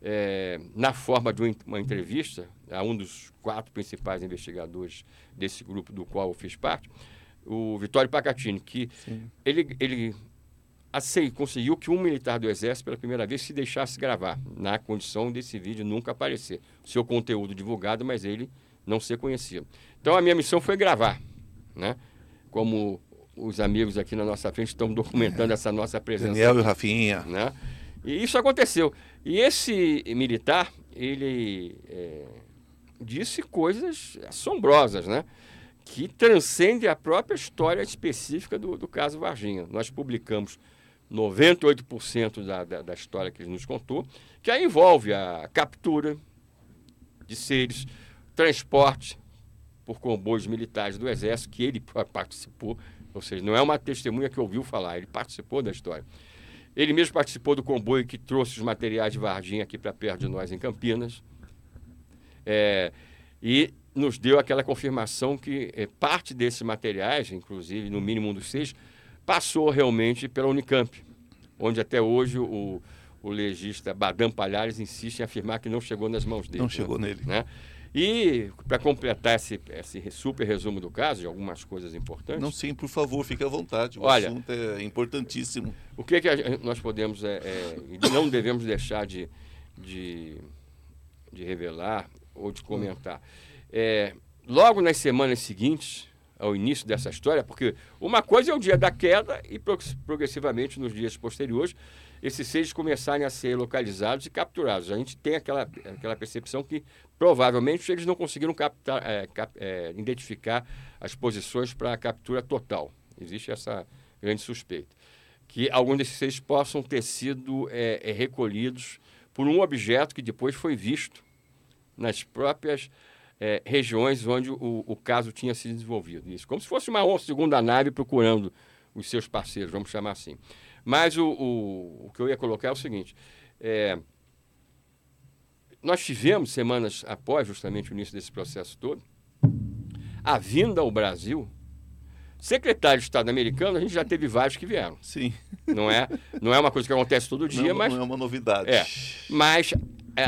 é, na forma de uma entrevista a um dos quatro principais investigadores desse grupo do qual eu fiz parte, o Vitório Pacatini, que ele, ele conseguiu que um militar do Exército, pela primeira vez, se deixasse gravar, na condição desse vídeo nunca aparecer. Seu conteúdo divulgado, mas ele não ser conhecido. Então, a minha missão foi gravar, né? Como os amigos aqui na nossa frente estão documentando essa nossa presença. Daniel e Rafinha. Né? E isso aconteceu. E esse militar, ele é, disse coisas assombrosas, né? Que transcende a própria história específica do, do caso Varginha. Nós publicamos 98% da, da, da, história que ele nos contou, que aí envolve a captura de seres, transporte por comboios militares do Exército, que ele participou, ou seja, não é uma testemunha que ouviu falar, ele participou da história. Ele mesmo participou do comboio que trouxe os materiais de Varginha aqui para perto de nós, em Campinas. É, e nos deu aquela confirmação que é, parte desses materiais, inclusive no mínimo um dos seis, passou realmente pela Unicamp, onde até hoje o, o legista Badam Palhares insiste em afirmar que não chegou nas mãos dele. Não chegou né? nele. Né? E para completar esse, esse super resumo do caso, de algumas coisas importantes. Não, sim, por favor, fique à vontade. O Olha, assunto é importantíssimo. O que, que a, nós podemos é, é, não devemos deixar de, de, de revelar ou de comentar? É, logo nas semanas seguintes, ao início dessa história, porque uma coisa é o dia da queda e progressivamente nos dias posteriores esses seis começarem a ser localizados e capturados. A gente tem aquela, aquela percepção que provavelmente eles não conseguiram captar, é, cap, é, identificar as posições para a captura total. Existe essa grande suspeita. Que alguns desses seis possam ter sido é, é recolhidos por um objeto que depois foi visto nas próprias é, regiões onde o, o, caso tinha se desenvolvido. Isso, como se fosse uma segunda nave procurando os seus parceiros, vamos chamar assim. Mas o, o, o que eu ia colocar é o seguinte: é, nós tivemos, semanas após justamente o início desse processo todo, a vinda ao Brasil. Secretário de Estado americano, a gente já teve vários que vieram. Sim. Não é, não é uma coisa que acontece todo dia, não, mas. Não é uma novidade. É. Mas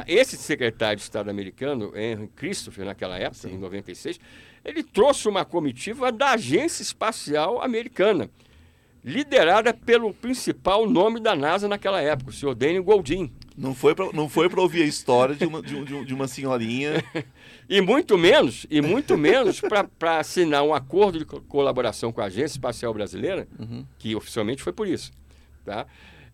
esse secretário de Estado americano, Henry Christopher, naquela época, Sim. em 96, ele trouxe uma comitiva da Agência Espacial Americana, liderada pelo principal nome da NASA naquela época, o senhor Danny Goldin. Não foi para não foi para ouvir a história de uma, de, de uma senhorinha e muito menos e muito menos para assinar um acordo de colaboração com a Agência Espacial Brasileira, uhum. que oficialmente foi por isso, tá?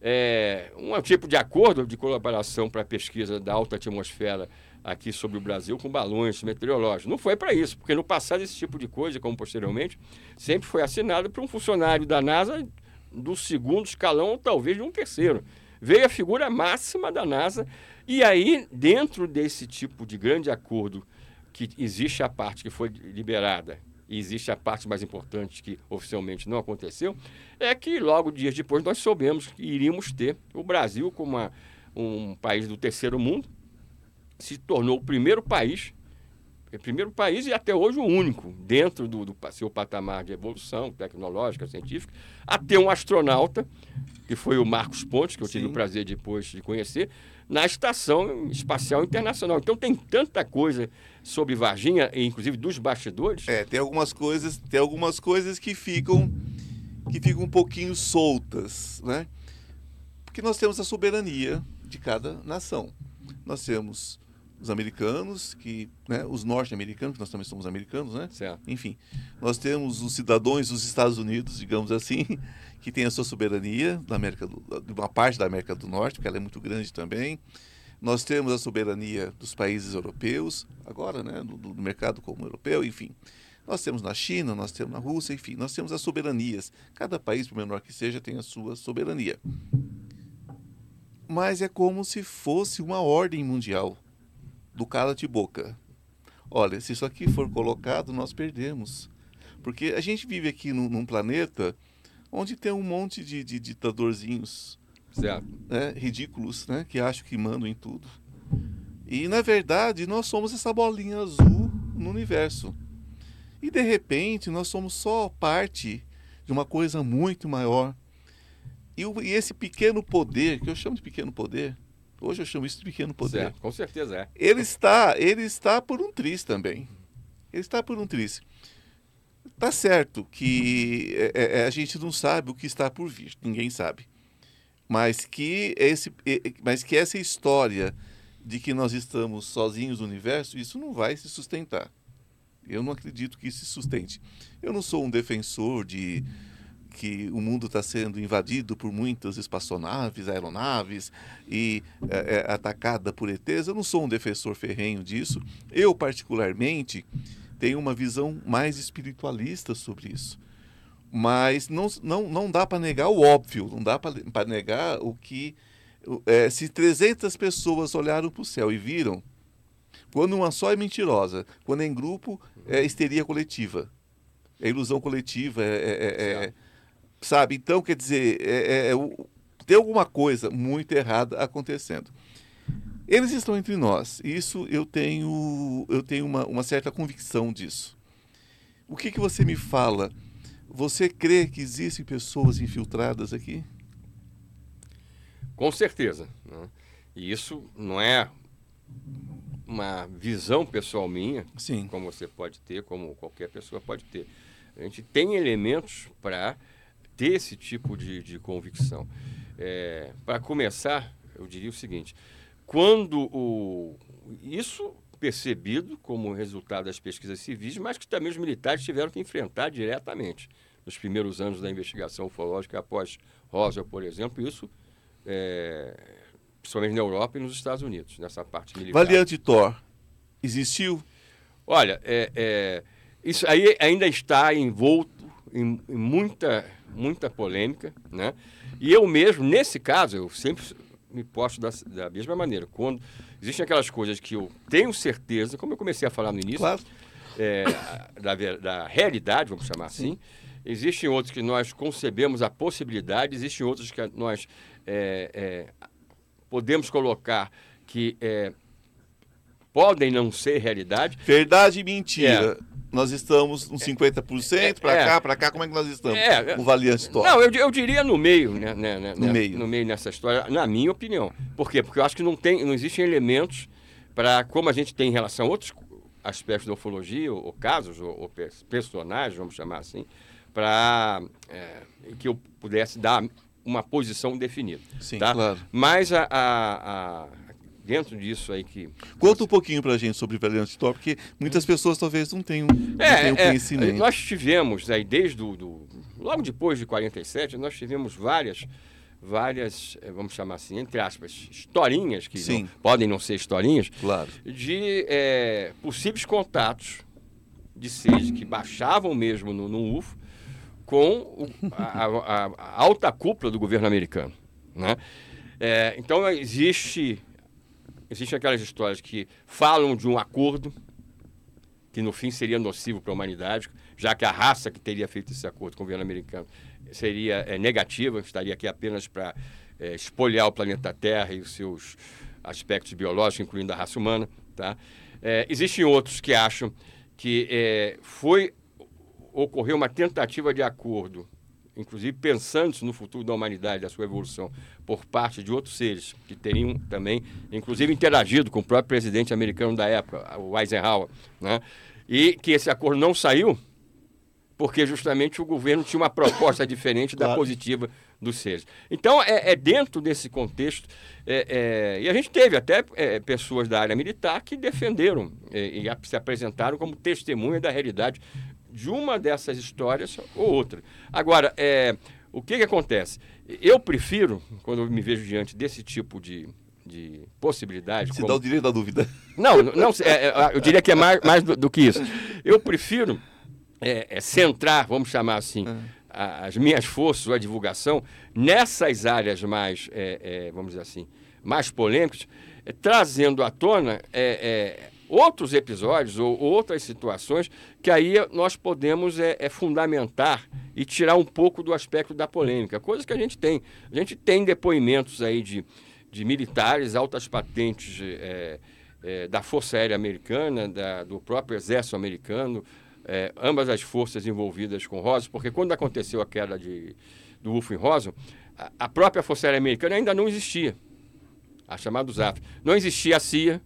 É, um tipo de acordo de colaboração para a pesquisa da alta atmosfera aqui sobre o Brasil com balões meteorológicos. Não foi para isso, porque no passado esse tipo de coisa, como posteriormente, sempre foi assinado por um funcionário da NASA do segundo escalão ou talvez de um terceiro. Veio a figura máxima da NASA e aí, dentro desse tipo de grande acordo, que existe a parte que foi liberada e existe a parte mais importante que oficialmente não aconteceu, é que logo dias depois nós soubemos que iríamos ter o Brasil como uma, um país do terceiro mundo, se tornou o primeiro país, primeiro país e até hoje o único, dentro do, do seu patamar de evolução tecnológica, científica, a ter um astronauta, que foi o Marcos Pontes, que eu Sim. tive o prazer depois de conhecer, na Estação Espacial Internacional. Então tem tanta coisa sobre Varginha, inclusive dos bastidores. É, tem algumas coisas, tem algumas coisas que ficam que ficam um pouquinho soltas, né? Porque nós temos a soberania de cada nação. Nós temos os americanos, que, né, os norte-americanos, que nós também somos americanos, né? Certo. Enfim, nós temos os cidadãos dos Estados Unidos, digamos assim, que tem a sua soberania da América do, de uma parte da América do Norte, porque ela é muito grande também. Nós temos a soberania dos países europeus, agora, né, do, do mercado como europeu, enfim. Nós temos na China, nós temos na Rússia, enfim, nós temos as soberanias. Cada país, por menor que seja, tem a sua soberania. Mas é como se fosse uma ordem mundial do cala-de-boca. Olha, se isso aqui for colocado, nós perdemos. Porque a gente vive aqui num, num planeta onde tem um monte de, de ditadorzinhos né, ridículos, né, que acham que mandam em tudo. E, na verdade, nós somos essa bolinha azul no universo. E, de repente, nós somos só parte de uma coisa muito maior. E, e esse pequeno poder, que eu chamo de pequeno poder, Hoje eu chamo isso de pequeno poder. Certo, com certeza é. Ele está, ele está por um triz também. Ele está por um triz. Tá certo que é, é, é, a gente não sabe o que está por vir, ninguém sabe. Mas que esse, mas que essa história de que nós estamos sozinhos no universo, isso não vai se sustentar. Eu não acredito que isso se sustente. Eu não sou um defensor de que o mundo está sendo invadido por muitas espaçonaves, aeronaves e é, é, atacada por ETs. Eu não sou um defensor ferrenho disso. Eu, particularmente, tenho uma visão mais espiritualista sobre isso. Mas não, não, não dá para negar o óbvio, não dá para negar o que. É, se 300 pessoas olharam para o céu e viram, quando uma só é mentirosa, quando é em grupo, é histeria coletiva. É ilusão coletiva, é, é, é Sabe? Então, quer dizer, é, é, é tem alguma coisa muito errada acontecendo. Eles estão entre nós. Isso eu tenho, eu tenho uma, uma certa convicção disso. O que, que você me fala? Você crê que existem pessoas infiltradas aqui? Com certeza. Né? E isso não é uma visão pessoal minha, Sim. como você pode ter, como qualquer pessoa pode ter. A gente tem elementos para ter esse tipo de, de convicção. É, Para começar, eu diria o seguinte: quando o, isso percebido como resultado das pesquisas civis, mas que também os militares tiveram que enfrentar diretamente nos primeiros anos da investigação ufológica após Roswell, por exemplo, isso é, principalmente na Europa e nos Estados Unidos, nessa parte militar. Variante Thor existiu? Olha, é, é, isso aí ainda está envolto em, em, muita, muita polêmica, né? E eu mesmo, nesse caso, eu sempre me posto da, da mesma maneira. Quando existem aquelas coisas que eu tenho certeza, como eu comecei a falar no início, claro. é, da, da, realidade, vamos chamar assim, existem outros que nós concebemos a possibilidade, existem outros que nós é, é, podemos colocar que é, podem não ser realidade. Verdade e mentira. Nós estamos uns 50% é, para é, cá, para cá, como é que nós estamos? É, o Valiante Top. Não, eu, eu diria no meio, né, né, né, no meio. No meio nessa história, na minha opinião. Por quê? Porque eu acho que não, tem, não existem elementos para, como a gente tem em relação a outros aspectos da ufologia, ou, ou casos, ou, ou, personagens, vamos chamar assim, para é, que eu pudesse dar uma posição definida. Sim, tá? claro. Mas a, a, a dentro disso aí que. Conta um pouquinho para a gente sobre Valiant Store, porque muitas pessoas talvez não tenham, não é, tenham é, conhecimento. Nós tivemos aí desde do, do, logo depois de 47, nós tivemos várias várias, eh, vamos chamar assim, entre aspas, historinhas que não, podem não ser historinhas, claro. de é, possíveis contatos de seres que baixavam mesmo no, no UFO com o, a, a, a, alta cúpula do governo americano, né? É, então existe Existem aquelas histórias que falam de um acordo que no fim seria nocivo para a humanidade, já que a raça que teria feito esse acordo com o governo americano seria é, negativa, estaria aqui apenas para é, espoliar o planeta Terra e os seus aspectos biológicos, incluindo a raça humana. Tá? É, existem outros que acham que foi ocorreu uma tentativa de acordo inclusive pensando no futuro da humanidade, da sua evolução, por parte de outros seres que teriam também, inclusive, interagido com o próprio presidente americano da época, o Eisenhower, né? e que esse acordo não saiu porque justamente o governo tinha uma proposta diferente claro. da positiva dos seres. Então, é, é dentro desse contexto, é, é, e a gente teve até é, pessoas da área militar que defenderam é, e se apresentaram como testemunha da realidade de uma dessas histórias ou outra. Agora, é, o que, que acontece? Eu prefiro, quando eu me vejo diante desse tipo de, de possibilidade. Se como... dá o direito da dúvida. Não, não é, é, eu diria que é mais, mais do, do que isso. Eu prefiro é, é centrar, vamos chamar assim, é. a, as minhas forças, a divulgação, nessas áreas mais, é, vamos dizer assim, mais polêmicas, trazendo à tona outros episódios ou outras situações que aí nós podemos é, é, fundamentar e tirar um pouco do aspecto da polêmica, coisa que a gente tem. A gente tem depoimentos aí de, de militares, altas patentes é, é, da Força Aérea Americana, da, do próprio Exército Americano, é, ambas as forças envolvidas com Rosa, porque quando aconteceu a queda de, do UFO em Rosa, a, a própria Força Aérea Americana ainda não existia, a chamada ZAF. Não existia a CIA,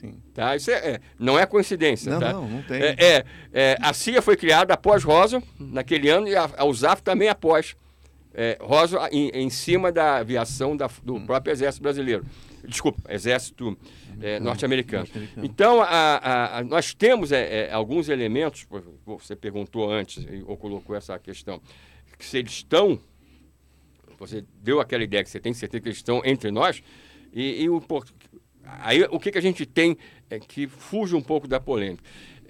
Sim. Tá? Isso é, é, não é coincidência. Não, tá? não, não tem. É, é, é, a CIA foi criada após Rosa, naquele ano, e a, a USAF também após é, Rosa, em, em, cima da aviação da, do hum. próprio Exército Brasileiro. Desculpa, Exército é, norte-americano. Norte então, a, a, nós temos alguns elementos, você perguntou antes, ou colocou essa questão, que se eles estão, você deu aquela ideia que você tem certeza que eles estão entre nós, e, e o, Aí o que, que a gente tem é que fuge um pouco da polêmica.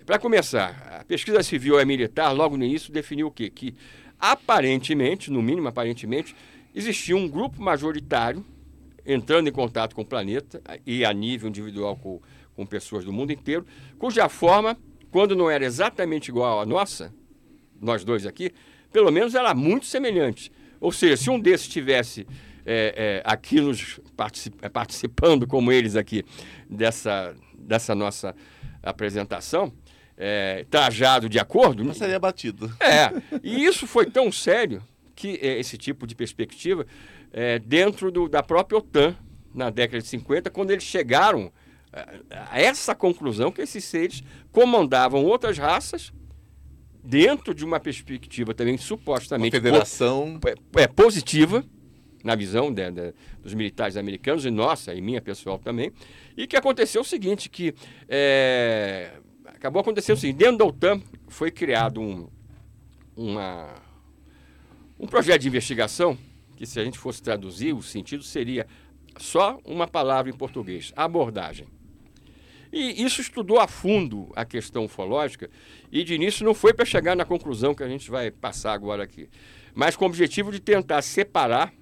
Para começar, a pesquisa civil e militar, logo no início, definiu o quê? Que aparentemente, no mínimo aparentemente, existia um grupo majoritário entrando em contato com o planeta e a nível individual com, com pessoas do mundo inteiro, cuja forma, quando não era exatamente igual à nossa, nós dois aqui, pelo menos era muito semelhante. Ou seja, se um desses tivesse é, é, aqui nos particip, é, participando como eles aqui dessa, dessa nossa apresentação, é, trajado de acordo. Não seria batido. É, e isso foi tão sério que é, esse tipo de perspectiva, é, dentro do, da própria OTAN, na década de 50, quando eles chegaram a essa conclusão que esses seres comandavam outras raças dentro de uma perspectiva também supostamente uma federação po é, positiva na visão de, de, dos militares americanos e nossa, e minha pessoal também, e que aconteceu o seguinte, que é, acabou acontecendo o seguinte, dentro da OTAN foi criado um, uma, um projeto de investigação que se a gente fosse traduzir, o sentido seria só uma palavra em português, abordagem. E isso estudou a fundo a questão ufológica e de início não foi para chegar na conclusão que a gente vai passar agora aqui, mas com o objetivo de tentar separar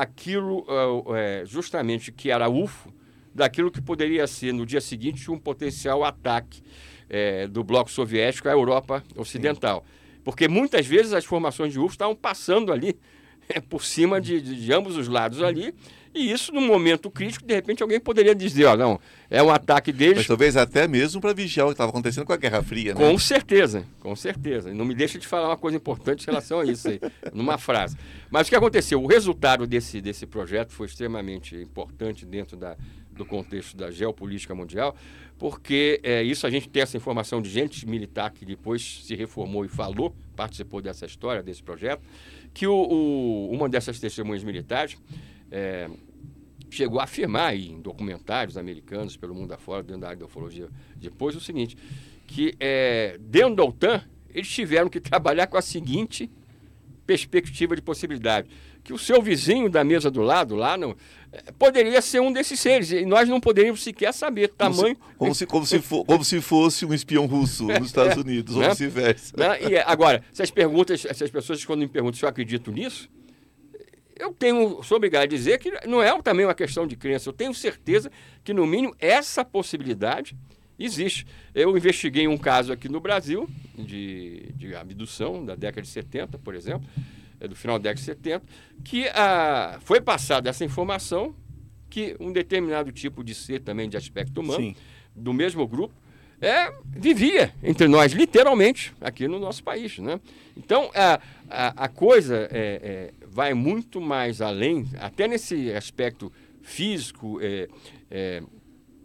aquilo uh, é, justamente que era UFO daquilo que poderia ser no dia seguinte um potencial ataque é, do bloco soviético à Europa Ocidental. Sim. Porque muitas vezes as formações de UFO estavam passando ali é, por cima de, de, de ambos os lados ali e isso, num momento crítico, de repente alguém poderia dizer, ó, não, é um ataque deles. Mas talvez até mesmo para vigiar o que estava acontecendo com a Guerra Fria, né? Com certeza, com certeza. Não me deixa de falar uma coisa importante em relação a isso aí, numa frase. Mas o que aconteceu? O resultado desse, desse projeto foi extremamente importante dentro da, do contexto da geopolítica mundial, porque é, isso a gente tem essa informação de gente militar que depois se reformou e falou, participou dessa história, desse projeto, que o, o uma dessas testemunhas militares é, chegou a afirmar em documentários americanos pelo mundo afora, dentro da área da ufologia, depois o seguinte, que é, dentro da OTAN eles tiveram que trabalhar com a seguinte perspectiva de possibilidade, que o seu vizinho da mesa do lado, lá, não, é, poderia ser um desses seres, e nós não poderíamos sequer saber tamanho... Como se, como se, como se, for, como se fosse um espião russo nos Estados é, Unidos, ou né? vice-versa. Né? E, agora, se as, perguntas, se as pessoas quando me perguntam se eu acredito nisso, eu tenho, sou obrigado a dizer que não é também uma questão de crença. Eu tenho certeza que, no mínimo, essa possibilidade existe. Eu investiguei um caso aqui no Brasil de, de abdução da década de 70, por exemplo, é do final da década de 70, que ah, foi passada essa informação que um determinado tipo de ser também de aspecto humano, Sim. do mesmo grupo, é, vivia entre nós, literalmente, aqui no nosso país. Né? Então, a, a, a coisa é, é, vai muito mais além, até nesse aspecto físico, é, é,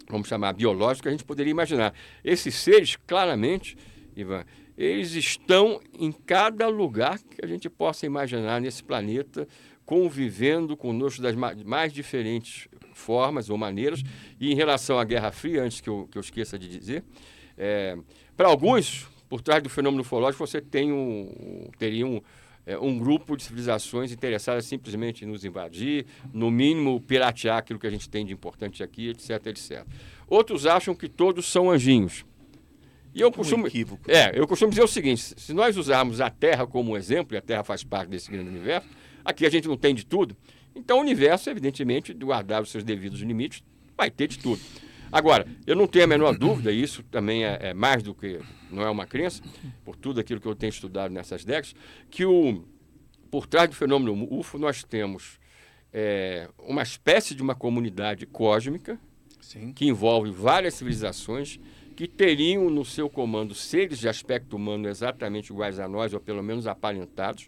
vamos chamar biológico, a gente poderia imaginar. Esses seres, claramente, Ivan, eles estão em cada lugar que a gente possa imaginar nesse planeta, convivendo conosco das mais diferentes formas ou maneiras. E em relação à Guerra Fria, antes que eu, que eu esqueça de dizer, é, para alguns, por trás do fenômeno ufológico, você tem um, teria um, é, um grupo de civilizações interessadas simplesmente em nos invadir, no mínimo piratear aquilo que a gente tem de importante aqui, etc, etc. Outros acham que todos são anjinhos. E eu costumo, um é, eu costumo dizer o seguinte: se nós usarmos a Terra como exemplo, e a Terra faz parte desse grande universo, aqui a gente não tem de tudo, então o universo, evidentemente, guardar os seus devidos limites, vai ter de tudo. Agora, eu não tenho a menor dúvida, e isso também é, é, mais do que, não é uma crença, por tudo aquilo que eu tenho estudado nessas décadas, que o, por trás do fenômeno UFO nós temos é, uma espécie de uma comunidade cósmica Sim. que envolve várias civilizações que teriam no seu comando seres de aspecto humano exatamente iguais a nós, ou pelo menos aparentados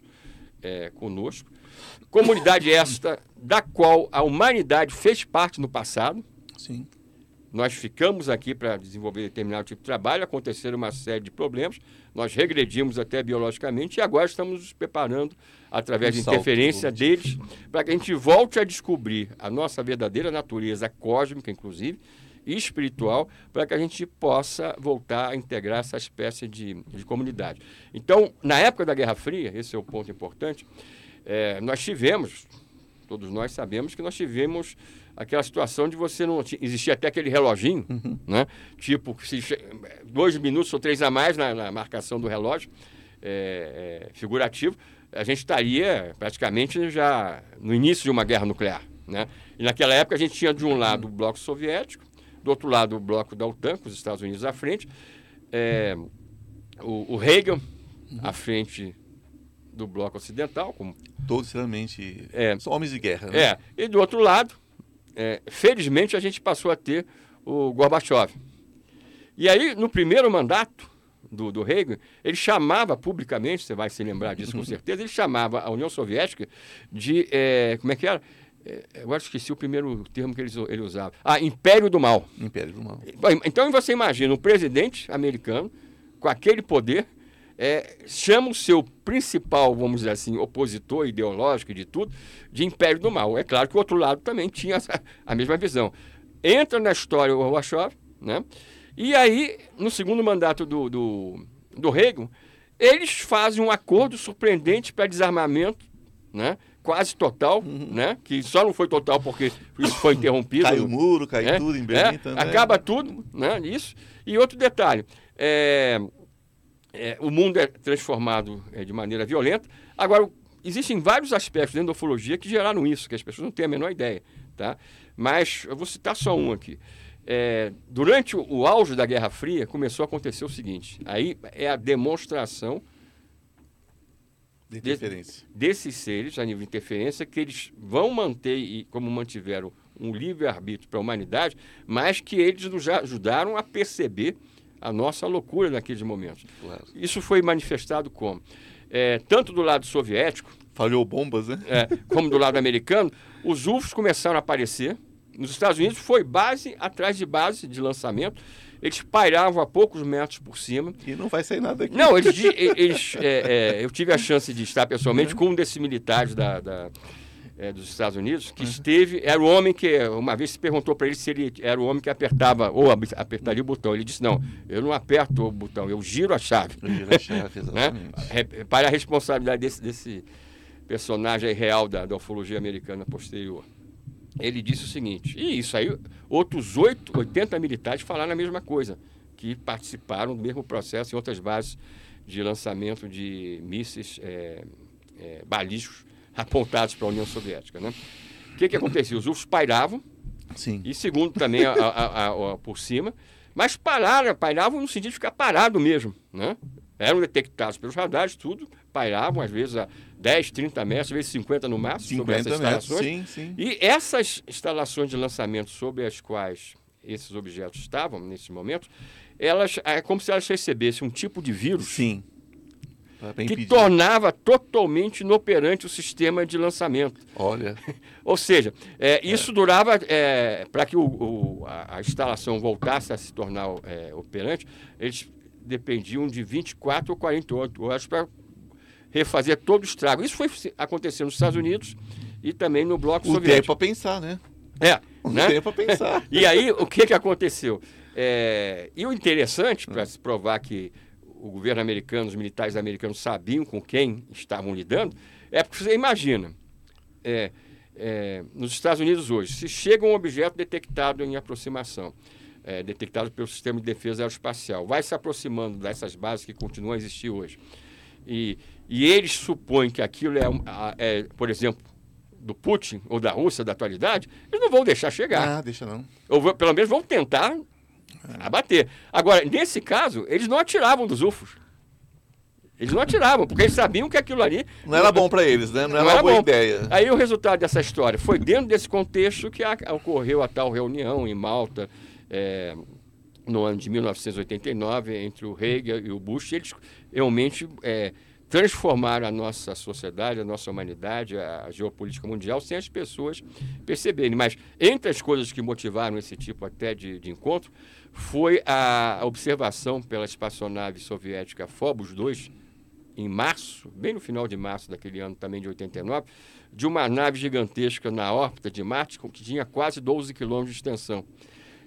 é, conosco. Comunidade esta da qual a humanidade fez parte no passado. Sim. Nós ficamos aqui para desenvolver determinado tipo de trabalho, aconteceram uma série de problemas, nós regredimos até biologicamente e agora estamos nos preparando, através um de interferência deles, para que a gente volte a descobrir a nossa verdadeira natureza cósmica, inclusive, e espiritual, para que a gente possa voltar a integrar essa espécie de, de comunidade. Então, na época da Guerra Fria, esse é o ponto importante, é, nós tivemos, todos nós sabemos que nós tivemos aquela situação de você não existia até aquele reloginho, uhum. né? Tipo, se dois minutos ou três a mais na, na marcação do relógio é, é, figurativo, a gente estaria praticamente já no início de uma guerra nuclear, né? E naquela época a gente tinha de um lado o bloco soviético, do outro lado o bloco da OTAN, com os Estados Unidos à frente, é, o, o Reagan à frente do bloco ocidental, como todos realmente é, são homens de guerra. Né? É, e do outro lado é, felizmente a gente passou a ter o Gorbachev. E aí, no primeiro mandato do, do Reagan, ele chamava publicamente, você vai se lembrar disso com certeza, ele chamava a União Soviética de. É, como é que era? É, agora esqueci o primeiro termo que ele, ele usava. Ah, Império do Mal. Império do Mal. Então você imagina um presidente americano com aquele poder é, chama o seu principal, vamos dizer assim, opositor ideológico de tudo, de império do mal. É claro que o outro lado também tinha a mesma visão. Entra na história o Gorbachev, né? E aí, no segundo mandato do, do, do Reagan, eles fazem um acordo surpreendente para desarmamento, né? quase total, uhum. né? Que só não foi total porque isso foi interrompido. cai o muro, cai é, tudo em Berlim é, também. Acaba tudo, né? Isso. E outro detalhe, é, é, o mundo é transformado é, de maneira violenta. Agora, existem vários aspectos dentro da ufologia que geraram isso, que as pessoas não têm a menor ideia, tá? Mas eu vou citar só um aqui. É, durante o, o, auge da Guerra Fria, começou a acontecer o seguinte: aí é a demonstração de interferência. De, desses seres, a nível de interferência, que eles vão manter, e como mantiveram um livre-arbítrio para a humanidade, mas que eles nos ajudaram a perceber a nossa loucura naqueles momentos. Claro. Isso foi manifestado como? É, tanto do lado soviético. Falhou bombas, né? É, como do lado americano, os UFOs começaram a aparecer nos Estados Unidos foi base atrás de base de lançamento. Eles pairavam a poucos metros por cima. E não vai sair nada aqui. Não, eles, eles é, é, eu tive a chance de estar pessoalmente uhum. com um desses militares da, da é, dos Estados Unidos, que uhum. esteve, era o homem que, uma vez se perguntou para ele se ele era o homem que apertava, ou apertaria o botão. Ele disse, não, eu não aperto o botão, eu giro a chave. Eu giro a chave, exatamente. né? Para a responsabilidade desse, desse personagem real da, da ufologia americana posterior ele disse o seguinte, e isso aí, outros 8, 80 militares falaram a mesma coisa, que participaram do mesmo processo em outras bases de lançamento de mísseis é, é, balísticos apontados para a União Soviética. Né? O que, que acontecia? Os UFOs pairavam, Sim. e segundo também a, a, a, por cima, mas pararam, pairavam no sentido de ficar parado mesmo. Né? Eram detectados pelos radares, tudo, pairavam às vezes a 10, 30 metros, às vezes 50 no máximo, sobre essas instalações. Metros, sim, sim. E essas instalações de lançamento sobre as quais esses objetos estavam, nesse momento, elas, é como se elas recebessem um tipo de vírus. Sim. Que tornava totalmente inoperante o sistema de lançamento. Olha. Ou seja, é, isso é. durava, é, para que o, o, a, a, instalação voltasse a se tornar é, operante, eles dependiam de 24 ou 48 horas para refazer todo o estrago. Isso foi acontecendo nos Estados Unidos e também no Bloco o Soviético. O tempo para pensar, né? É. O né? tempo para pensar. e aí, o que, que aconteceu? É, e o interessante, para se provar que o governo americano, os militares americanos sabiam com quem estavam lidando, é porque você imagina, é, é, nos Estados Unidos hoje, se chega um objeto detectado em aproximação, é, detectado pelo sistema de defesa aeroespacial, vai se aproximando dessas bases que continuam a existir hoje, e e eles supõem que aquilo é, é, por exemplo, do Putin ou da Rússia da atualidade, eles não vão deixar chegar. Ah, deixa não. Ou pelo menos vão tentar abater. Agora, nesse caso, eles não atiravam dos UFOs. Eles não atiravam, porque eles sabiam que aquilo ali. Não era bom para eles, né? Não, não era, uma boa bom. ideia. Aí o resultado dessa história foi dentro desse contexto que a, ocorreu a tal reunião em Malta, é, no ano de 1989, entre o Reagan e o Bush. Eles realmente. É, transformar a nossa sociedade, a nossa humanidade, a geopolítica mundial, sem as pessoas perceberem. Mas entre as coisas que motivaram esse tipo até de, de encontro, foi a observação pela espaçonave soviética Phobos 2, em março, bem no final de março daquele ano também de 89, de uma nave gigantesca na órbita de Marte, que tinha quase 12 quilômetros de extensão.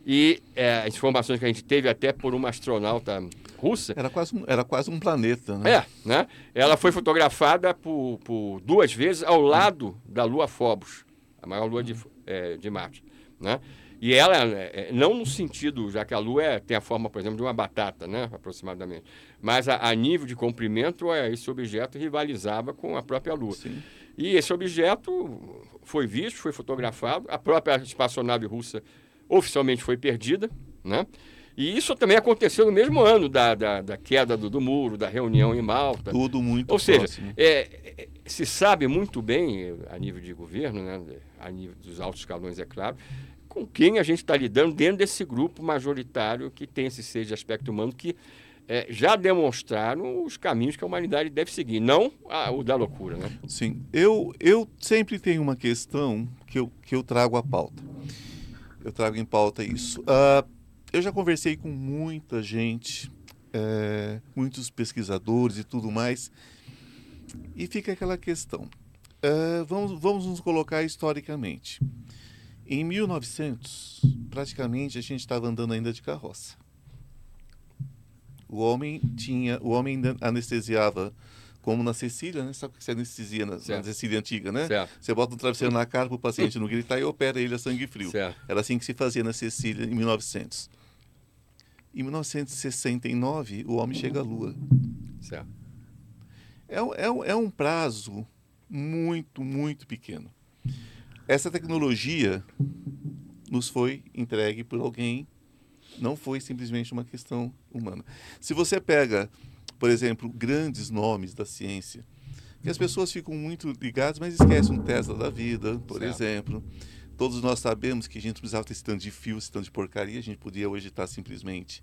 E é, as informações que a gente teve até por uma astronauta russa. Era quase um, era quase um planeta, né? É, né? Ela foi fotografada por, por duas vezes ao lado da Lua Phobos, a maior lua de, é, de Marte, né? E ela, é, não no sentido, já que a Lua é, tem a forma, por exemplo, de uma batata, né, aproximadamente, mas a, a nível de comprimento, é, esse objeto rivalizava com a própria Lua. Sim. E esse objeto foi visto, foi fotografado, a própria espaçonave russa oficialmente foi perdida, né? E isso também aconteceu no mesmo ano da, da, da queda do, do, muro, da reunião em Malta. Tudo muito Ou seja, é, é, se sabe muito bem, a nível de governo, né, a nível dos altos escalões, é claro, com quem a gente está lidando dentro desse grupo majoritário que tem esse ser de aspecto humano que é, já demonstraram os caminhos que a humanidade deve seguir, não a, o da loucura. Né? Sim, eu, eu sempre tenho uma questão que eu, que eu trago à pauta. Eu trago em pauta isso. Uh, eu já conversei com muita gente, é, muitos pesquisadores e tudo mais, e fica aquela questão. É, vamos, vamos nos colocar historicamente. Em 1900, praticamente a gente estava andando ainda de carroça. O homem tinha, o homem anestesiava como na Cecília, né? Sabe o que você anestesia na, na Cecília antiga, né? Certo. Você bota um travesseiro na cara para o paciente não gritar e opera ele a sangue frio. Certo. Era assim que se fazia na Cecília em 1900. Em 1969, o homem chega à Lua. Certo. É, é, é um prazo muito, muito pequeno. Essa tecnologia nos foi entregue por alguém, não foi simplesmente uma questão humana. Se você pega, por exemplo, grandes nomes da ciência, que as pessoas ficam muito ligadas, mas esquecem um Tesla da vida, por certo. exemplo. Todos nós sabemos que a gente precisava ter esse tanto de fio, esse tanto de porcaria, a gente podia hoje estar simplesmente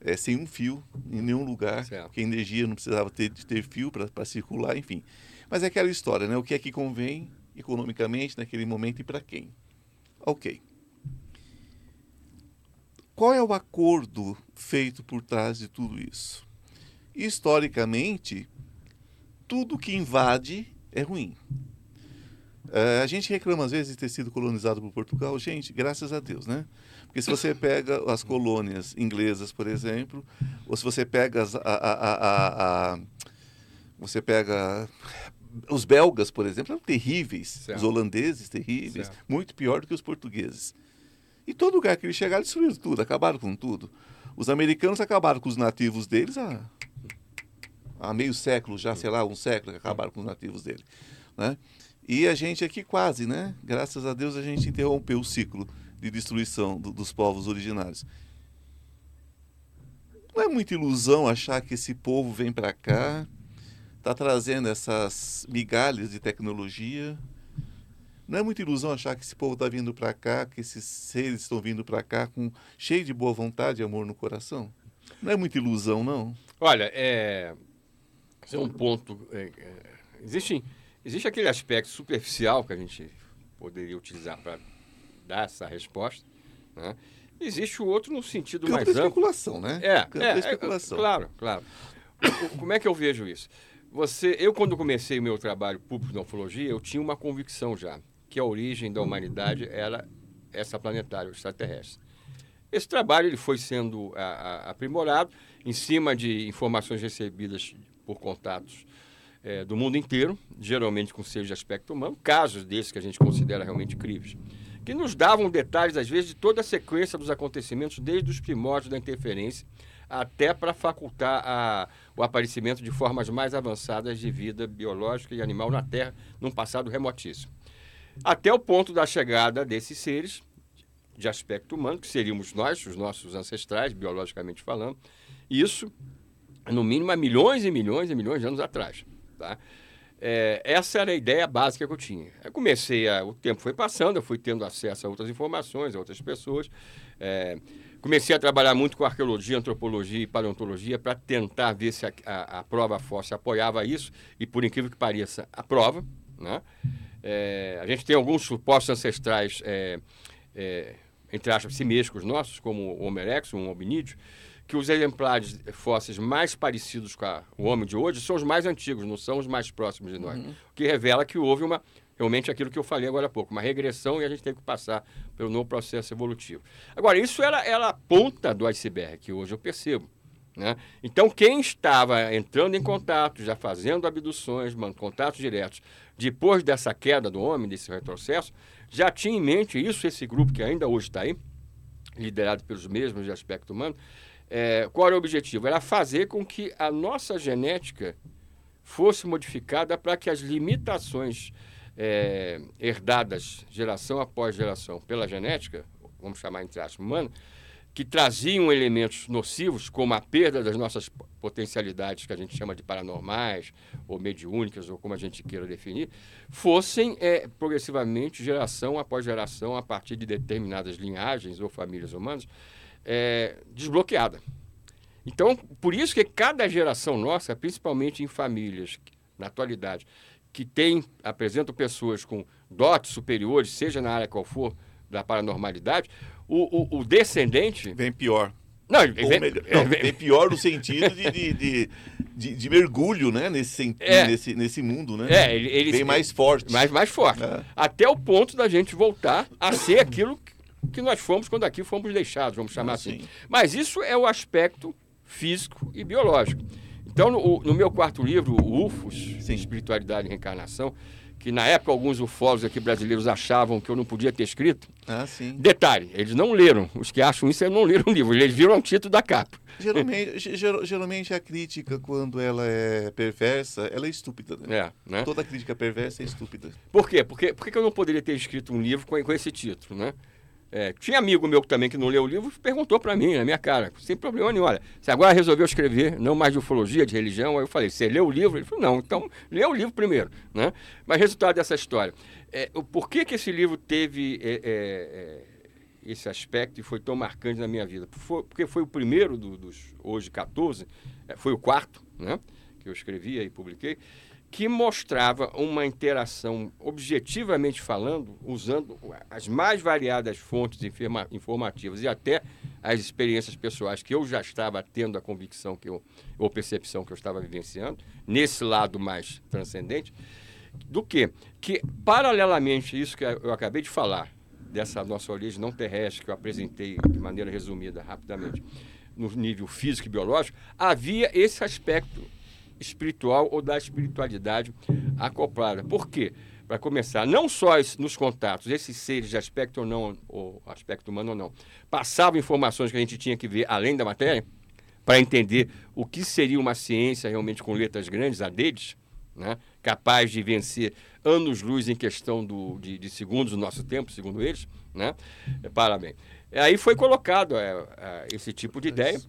é, sem um fio em nenhum lugar, certo. porque a energia não precisava ter, de ter fio para circular, enfim. Mas é aquela história, né? O que é que convém economicamente naquele momento e para quem? Ok. Qual é o acordo feito por trás de tudo isso? Historicamente, tudo que invade é ruim. Uh, a gente reclama às vezes de ter sido colonizado por Portugal. Gente, graças a Deus, né? Porque se você pega as colônias inglesas, por exemplo, ou se você pega as, a, a, a, você pega os belgas, por exemplo, eram terríveis. Certo. Os holandeses, terríveis. Certo. Muito pior do que os portugueses. E todo lugar que eles chegaram, destruíram tudo, acabaram com tudo. Os americanos acabaram com os nativos deles há, há meio século, já, sei lá, um século, que acabaram com os nativos dele. Né? E a gente aqui quase, né? Graças a Deus a gente interrompeu o ciclo de destruição do, dos povos originários. Não é muita ilusão achar que esse povo vem para cá, está trazendo essas migalhas de tecnologia. Não é muita ilusão achar que esse povo está vindo para cá, que esses seres estão vindo para cá com cheio de boa vontade e amor no coração. Não é muita ilusão, não. Olha, é, é um ponto. É, é, existe, existe aquele aspecto superficial que a gente poderia utilizar para dar essa resposta. Né? Existe o outro no sentido Campo mais amplo. especulação, né? É, é, especulação. É, claro, claro. Como é que eu vejo isso? Você, eu quando comecei o meu trabalho público na ufologia, eu tinha uma convicção já, que a origem da humanidade era essa planetária, extraterrestre. Esse trabalho ele foi sendo a, a, aprimorado em cima de informações recebidas por contatos é, do mundo inteiro, geralmente com seja de aspecto humano, casos desses que a gente considera realmente críveis que nos davam detalhes, às vezes, de toda a sequência dos acontecimentos, desde os primórdios da interferência até para facultar a, o aparecimento de formas mais avançadas de vida biológica e animal na Terra num passado remotíssimo. Até o ponto da chegada desses seres de aspecto humano, que seríamos nós, os nossos ancestrais, biologicamente falando, isso, no mínimo, há milhões e milhões e milhões de anos atrás. Tá? É, essa era a ideia básica que eu tinha. Eu comecei a, o tempo foi passando, eu fui tendo acesso a outras informações, a outras pessoas. É, comecei a trabalhar muito com arqueologia, antropologia e paleontologia para tentar ver se a, a, a, prova fóssil apoiava isso e, por incrível que pareça, a prova. Né? É, a gente tem alguns supostos ancestrais, é, é, entre aspas, simescos nossos, como o Homo erectus, um hominídeo, que os exemplares fósseis mais parecidos com a, o homem de hoje são os mais antigos, não são os mais próximos de nós. Uhum. O que revela que houve uma, realmente aquilo que eu falei agora há pouco, uma regressão e a gente tem que passar pelo novo processo evolutivo. Agora, isso era, era a ponta do iceberg, que hoje eu percebo. Né? Então, quem estava entrando em contato, já fazendo abduções, contatos diretos, depois dessa queda do homem, desse retrocesso, já tinha em mente isso, esse grupo que ainda hoje está aí, liderado pelos mesmos de aspecto humano, é, qual era o objetivo? Era fazer com que a nossa genética fosse modificada para que as limitações é, herdadas geração após geração pela genética, vamos chamar entre aspas humana, que traziam elementos nocivos, como a perda das nossas potencialidades, que a gente chama de paranormais, ou mediúnicas, ou como a gente queira definir, fossem é, progressivamente, geração após geração, a partir de determinadas linhagens ou famílias humanas, é, desbloqueada. Então, por isso que cada geração nossa, principalmente em famílias, na atualidade, que tem, apresentam pessoas com dotes superiores, seja na área qual for, da paranormalidade, o, o, o descendente... Vem pior. Não, vem, melhor, não, vem, vem pior no sentido de, de, de, de, de mergulho né? nesse, é, nesse, nesse mundo. Né? É, ele, ele, vem mais forte. Mais, mais forte. É. Até o ponto da gente voltar a ser aquilo que nós fomos quando aqui fomos deixados, vamos chamar ah, assim. Sim. Mas isso é o aspecto físico e biológico. Então, no, no meu quarto livro, UFOS, Sim. Espiritualidade e Reencarnação, que na época alguns ufólogos aqui brasileiros achavam que eu não podia ter escrito. Ah, sim. Detalhe, eles não leram. Os que acham isso, eles não leram o livro. Eles viram o título da capa. Geralmente, geralmente a crítica, quando ela é perversa, ela é estúpida. Né? É, né? Toda crítica perversa é estúpida. Por quê? Porque, por que eu não poderia ter escrito um livro com, com esse título, né? É, tinha amigo meu também que não leu o livro, perguntou para mim, na minha cara, sem problema nenhum. Olha, você agora resolveu escrever, não mais de ufologia, de religião. Aí eu falei, você leu o livro? Ele falou, não, então lê o livro primeiro. Né? Mas resultado dessa história. É, por que, que esse livro teve é, é, é, esse aspecto e foi tão marcante na minha vida? porque foi o primeiro do, dos, hoje, 14, é, foi o quarto, né? Que eu escrevi e publiquei que mostrava uma interação, objetivamente falando, usando as mais variadas fontes informativas e até as experiências pessoais que eu já estava tendo a convicção que eu, ou percepção que eu estava vivenciando, nesse lado mais transcendente, do que que, paralelamente isso que eu acabei de falar, dessa nossa origem não terrestre que eu apresentei de maneira resumida, rapidamente, no nível físico e biológico, havia esse aspecto espiritual ou da espiritualidade acoplada. Por quê? Para começar, não só nos contatos, esses seres de aspecto ou não, ou aspecto humano ou não, passavam informações que a gente tinha que ver além da matéria, para entender o que seria uma ciência realmente com letras grandes, a deles, né? capaz de vencer anos-luz em questão do, de, de, segundos do nosso tempo, segundo eles. Né? Parabéns. Aí foi colocado é, é, esse tipo de ideia.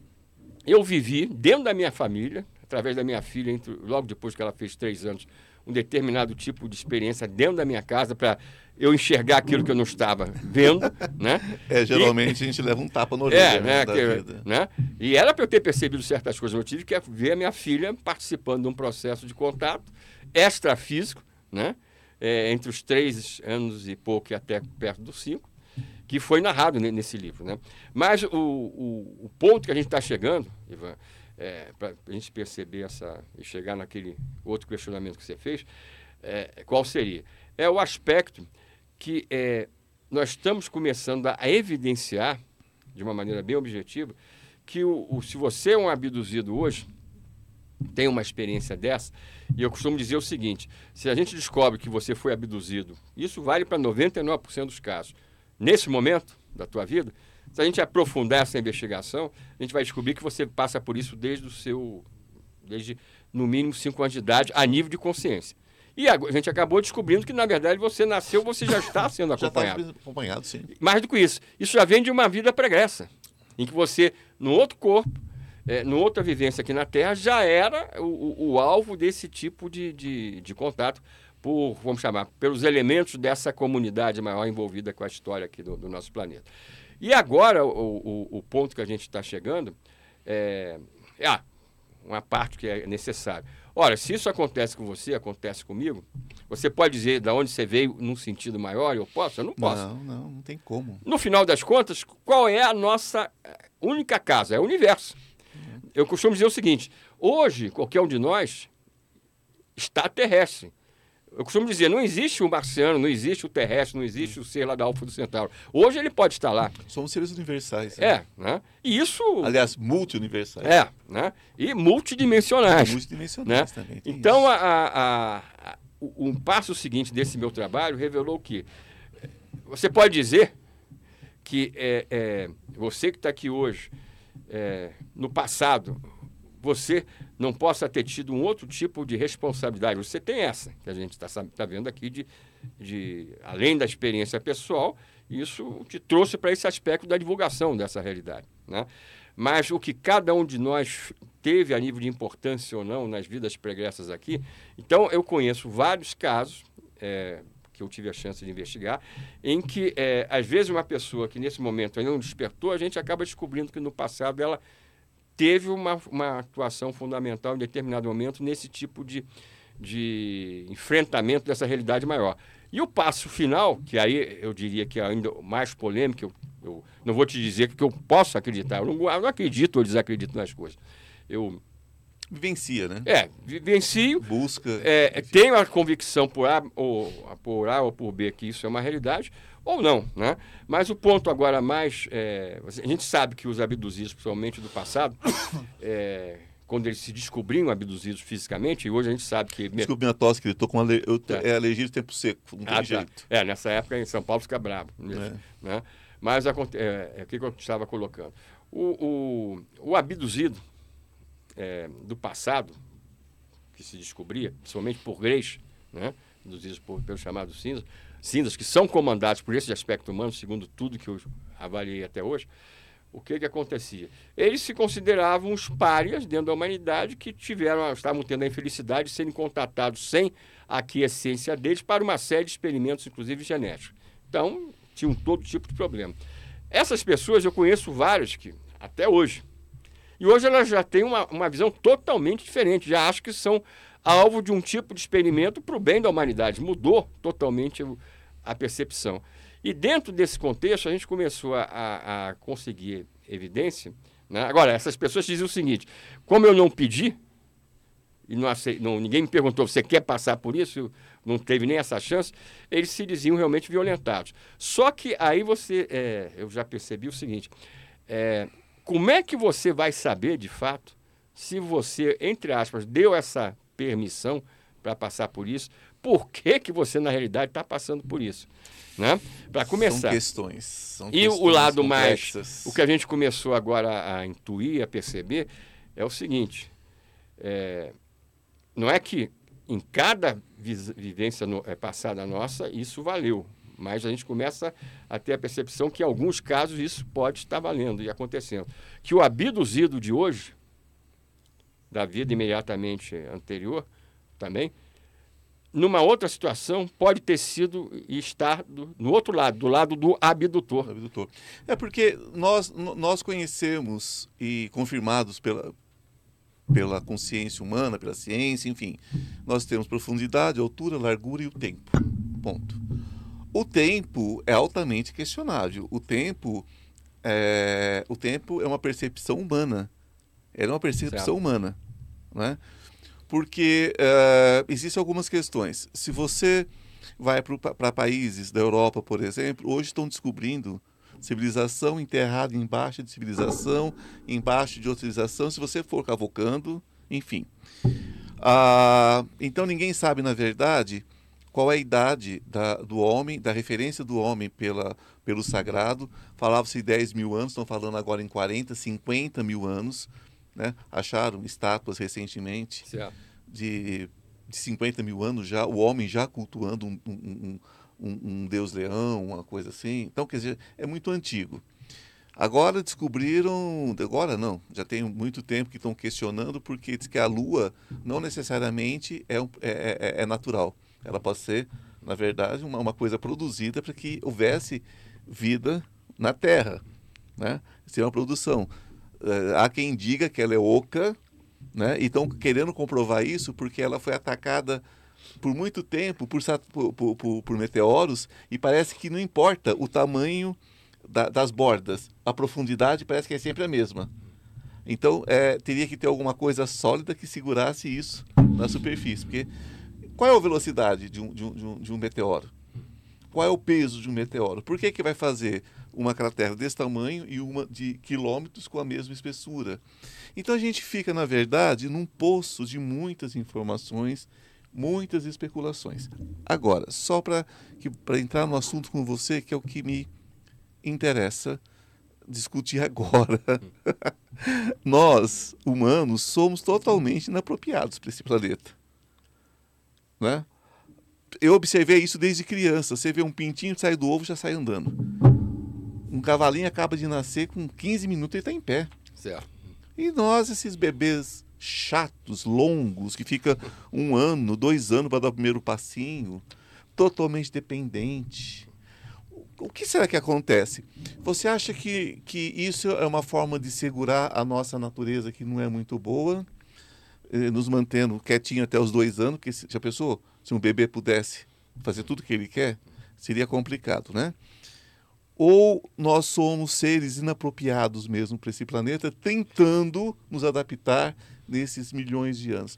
Eu vivi dentro da minha família, através da minha filha, entre, logo depois que ela fez três anos, um determinado tipo de experiência dentro da minha casa para eu enxergar aquilo que eu não estava vendo, né? É, geralmente e, a gente leva um tapa no orelha, é, né, que, né? E era para eu ter percebido certas coisas, eu tive que ver a minha filha participando de um processo de contato extrafísico, né? É, entre os três anos e pouco e até perto dos cinco, que foi narrado nesse livro, né? Mas o, o, o ponto que a gente está chegando, Ivan, é, para a gente perceber essa e chegar naquele outro questionamento que você fez, é, qual seria? É o aspecto que é, nós estamos começando a evidenciar, de uma maneira bem objetiva, que o, o, se você é um abduzido hoje, tem uma experiência dessa, e eu costumo dizer o seguinte: se a gente descobre que você foi abduzido, isso vale para 99% dos casos, nesse momento da tua vida, se a gente aprofundar essa investigação, a gente vai descobrir que você passa por isso desde o seu, desde no mínimo 5 anos de idade, a nível de consciência. E a, a gente acabou descobrindo que, na verdade, você nasceu, você já está sendo acompanhado. já está acompanhado, sim. Mais do que isso, isso já vem de uma vida pregressa, em que você, no outro corpo, é, numa outra vivência aqui na Terra, já era o, o, o alvo desse tipo de, de, de contato por, vamos chamar, pelos elementos dessa comunidade maior envolvida com a história aqui do, do nosso planeta. E agora, o, o, o ponto que a gente está chegando é, é ah, uma parte que é necessária. Olha, se isso acontece com você, acontece comigo, você pode dizer de onde você veio num sentido maior? Eu posso? Eu não posso. Não, não, não tem como. No final das contas, qual é a nossa eh, única casa? É o universo. Uhum. Eu costumo dizer o seguinte: hoje, qualquer um de nós está terrestre. Eu costumo dizer, não existe o marciano, não existe o terrestre, não existe o ser lá da Alfa do Centauro. Hoje ele pode estar lá. Somos seres universais. Né? É, né? E isso... Aliás, multi-universais. É, né? E multidimensionais. Multidimensionais né? também. Então, a, a, a, um passo seguinte desse meu trabalho revelou que você pode dizer que é, é você que está aqui hoje, é, no passado, você não possa ter tido um outro tipo de responsabilidade. Você tem essa, que a gente está tá vendo aqui, de, de, além da experiência pessoal, isso te trouxe para esse aspecto da divulgação dessa realidade. Né? Mas o que cada um de nós teve a nível de importância ou não nas vidas pregressas aqui, então eu conheço vários casos. É, que eu tive a chance de investigar, em que, é, às vezes, uma pessoa que nesse momento ainda não despertou, a gente acaba descobrindo que no passado ela teve uma, uma atuação fundamental em determinado momento nesse tipo de, de enfrentamento dessa realidade maior. E o passo final, que aí eu diria que é ainda mais polêmico, eu, eu não vou te dizer que eu posso acreditar, eu não, eu não acredito ou desacredito nas coisas. Eu vivencia, né? É, vivencio. Busca. É, tenho a convicção por A, ou, por A ou por B que isso é uma realidade, ou não, né? Mas o ponto agora mais... É, a gente sabe que os abduzidos, principalmente do passado, é, quando eles se descobriam abduzidos fisicamente, e hoje a gente sabe que... Desculpe minha tosse, querido, estou com ale... eu, é. é alergia de tempo seco, não tem ah, tá. jeito. Tá. É, nessa época em São Paulo fica brabo. Mesmo, é. Né? Mas é, é, o que eu estava colocando. O, o, o abduzido é, do passado, que se descobria, principalmente por Grace, né? abduzidos por, pelos chamados cinzas, cinzas, que são comandados por esse aspecto humano, segundo tudo que eu avaliei até hoje, o que, que acontecia? Eles se consideravam os párias dentro da humanidade que tiveram, estavam tendo a infelicidade de serem contatados sem a aquiescência deles para uma série de experimentos, inclusive genéticos. Então, tinham todo tipo de problema. Essas pessoas, eu conheço várias que, até hoje, e hoje elas já têm uma, uma visão totalmente diferente, já acho que são alvo de um tipo de experimento para o bem da humanidade. Mudou totalmente a percepção. E dentro desse contexto, a gente começou a, a, a conseguir evidência. Né? Agora, essas pessoas diziam o seguinte: como eu não pedi, e não, não, ninguém me perguntou, você quer passar por isso? Não teve nem essa chance, eles se diziam realmente violentados. Só que aí você, é, eu já percebi o seguinte: é, como é que você vai saber de fato se você, entre aspas, deu essa permissão para passar por isso? Por que, que você, na realidade, está passando por isso? Né? Para começar. São questões. São e questões o lado complexas. mais. O que a gente começou agora a intuir, a perceber, é o seguinte: é, não é que em cada vivência no, é, passada nossa isso valeu, mas a gente começa a ter a percepção que em alguns casos isso pode estar valendo e acontecendo. Que o abduzido de hoje, da vida imediatamente anterior, também, numa outra situação, pode ter sido e estar do, no outro lado, do lado do abdutor. abdutor. É porque nós, nós conhecemos e confirmados pela, pela consciência humana, pela ciência, enfim, nós temos profundidade, altura, largura e o tempo. Ponto. O tempo é altamente questionável. O tempo é, o tempo é uma percepção humana. É uma percepção certo. humana. Né? porque uh, existem algumas questões. Se você vai para países da Europa, por exemplo, hoje estão descobrindo civilização enterrada embaixo de civilização, embaixo de outra civilização, se você for cavocando, enfim. Uh, então ninguém sabe, na verdade, qual é a idade da, do homem, da referência do homem pela, pelo sagrado. Falava-se 10 mil anos, estão falando agora em 40, 50 mil anos. Né? Acharam estátuas recentemente de, de 50 mil anos já, o homem já cultuando um, um, um, um deus leão, uma coisa assim. Então, quer dizer, é muito antigo. Agora descobriram, agora não, já tem muito tempo que estão questionando, porque diz que a Lua não necessariamente é, é, é, é natural. Ela pode ser, na verdade, uma, uma coisa produzida para que houvesse vida na Terra. Né? Ser uma produção. Eh, há quem diga que ela é oca, né? e estão querendo comprovar isso porque ela foi atacada por muito tempo por, por, por, por meteoros e parece que não importa o tamanho da, das bordas, a profundidade parece que é sempre a mesma. Então, é, teria que ter alguma coisa sólida que segurasse isso na superfície. Porque qual é a velocidade de um, de um, de um meteoro? Qual é o peso de um meteoro? Por que, que vai fazer uma cratera desse tamanho e uma de quilômetros com a mesma espessura. Então a gente fica, na verdade, num poço de muitas informações, muitas especulações. Agora, só para entrar no assunto com você, que é o que me interessa discutir agora. Nós, humanos, somos totalmente inapropriados para esse planeta. Né? Eu observei isso desde criança. Você vê um pintinho sair do ovo já sai andando. Um cavalinho acaba de nascer com 15 minutos e está em pé. Certo. E nós, esses bebês chatos, longos, que fica um ano, dois anos para dar o primeiro passinho, totalmente dependente. O que será que acontece? Você acha que, que isso é uma forma de segurar a nossa natureza que não é muito boa, eh, nos mantendo quietinho até os dois anos? Porque já pensou? Se um bebê pudesse fazer tudo que ele quer, seria complicado, né? Ou nós somos seres inapropriados mesmo para esse planeta, tentando nos adaptar nesses milhões de anos.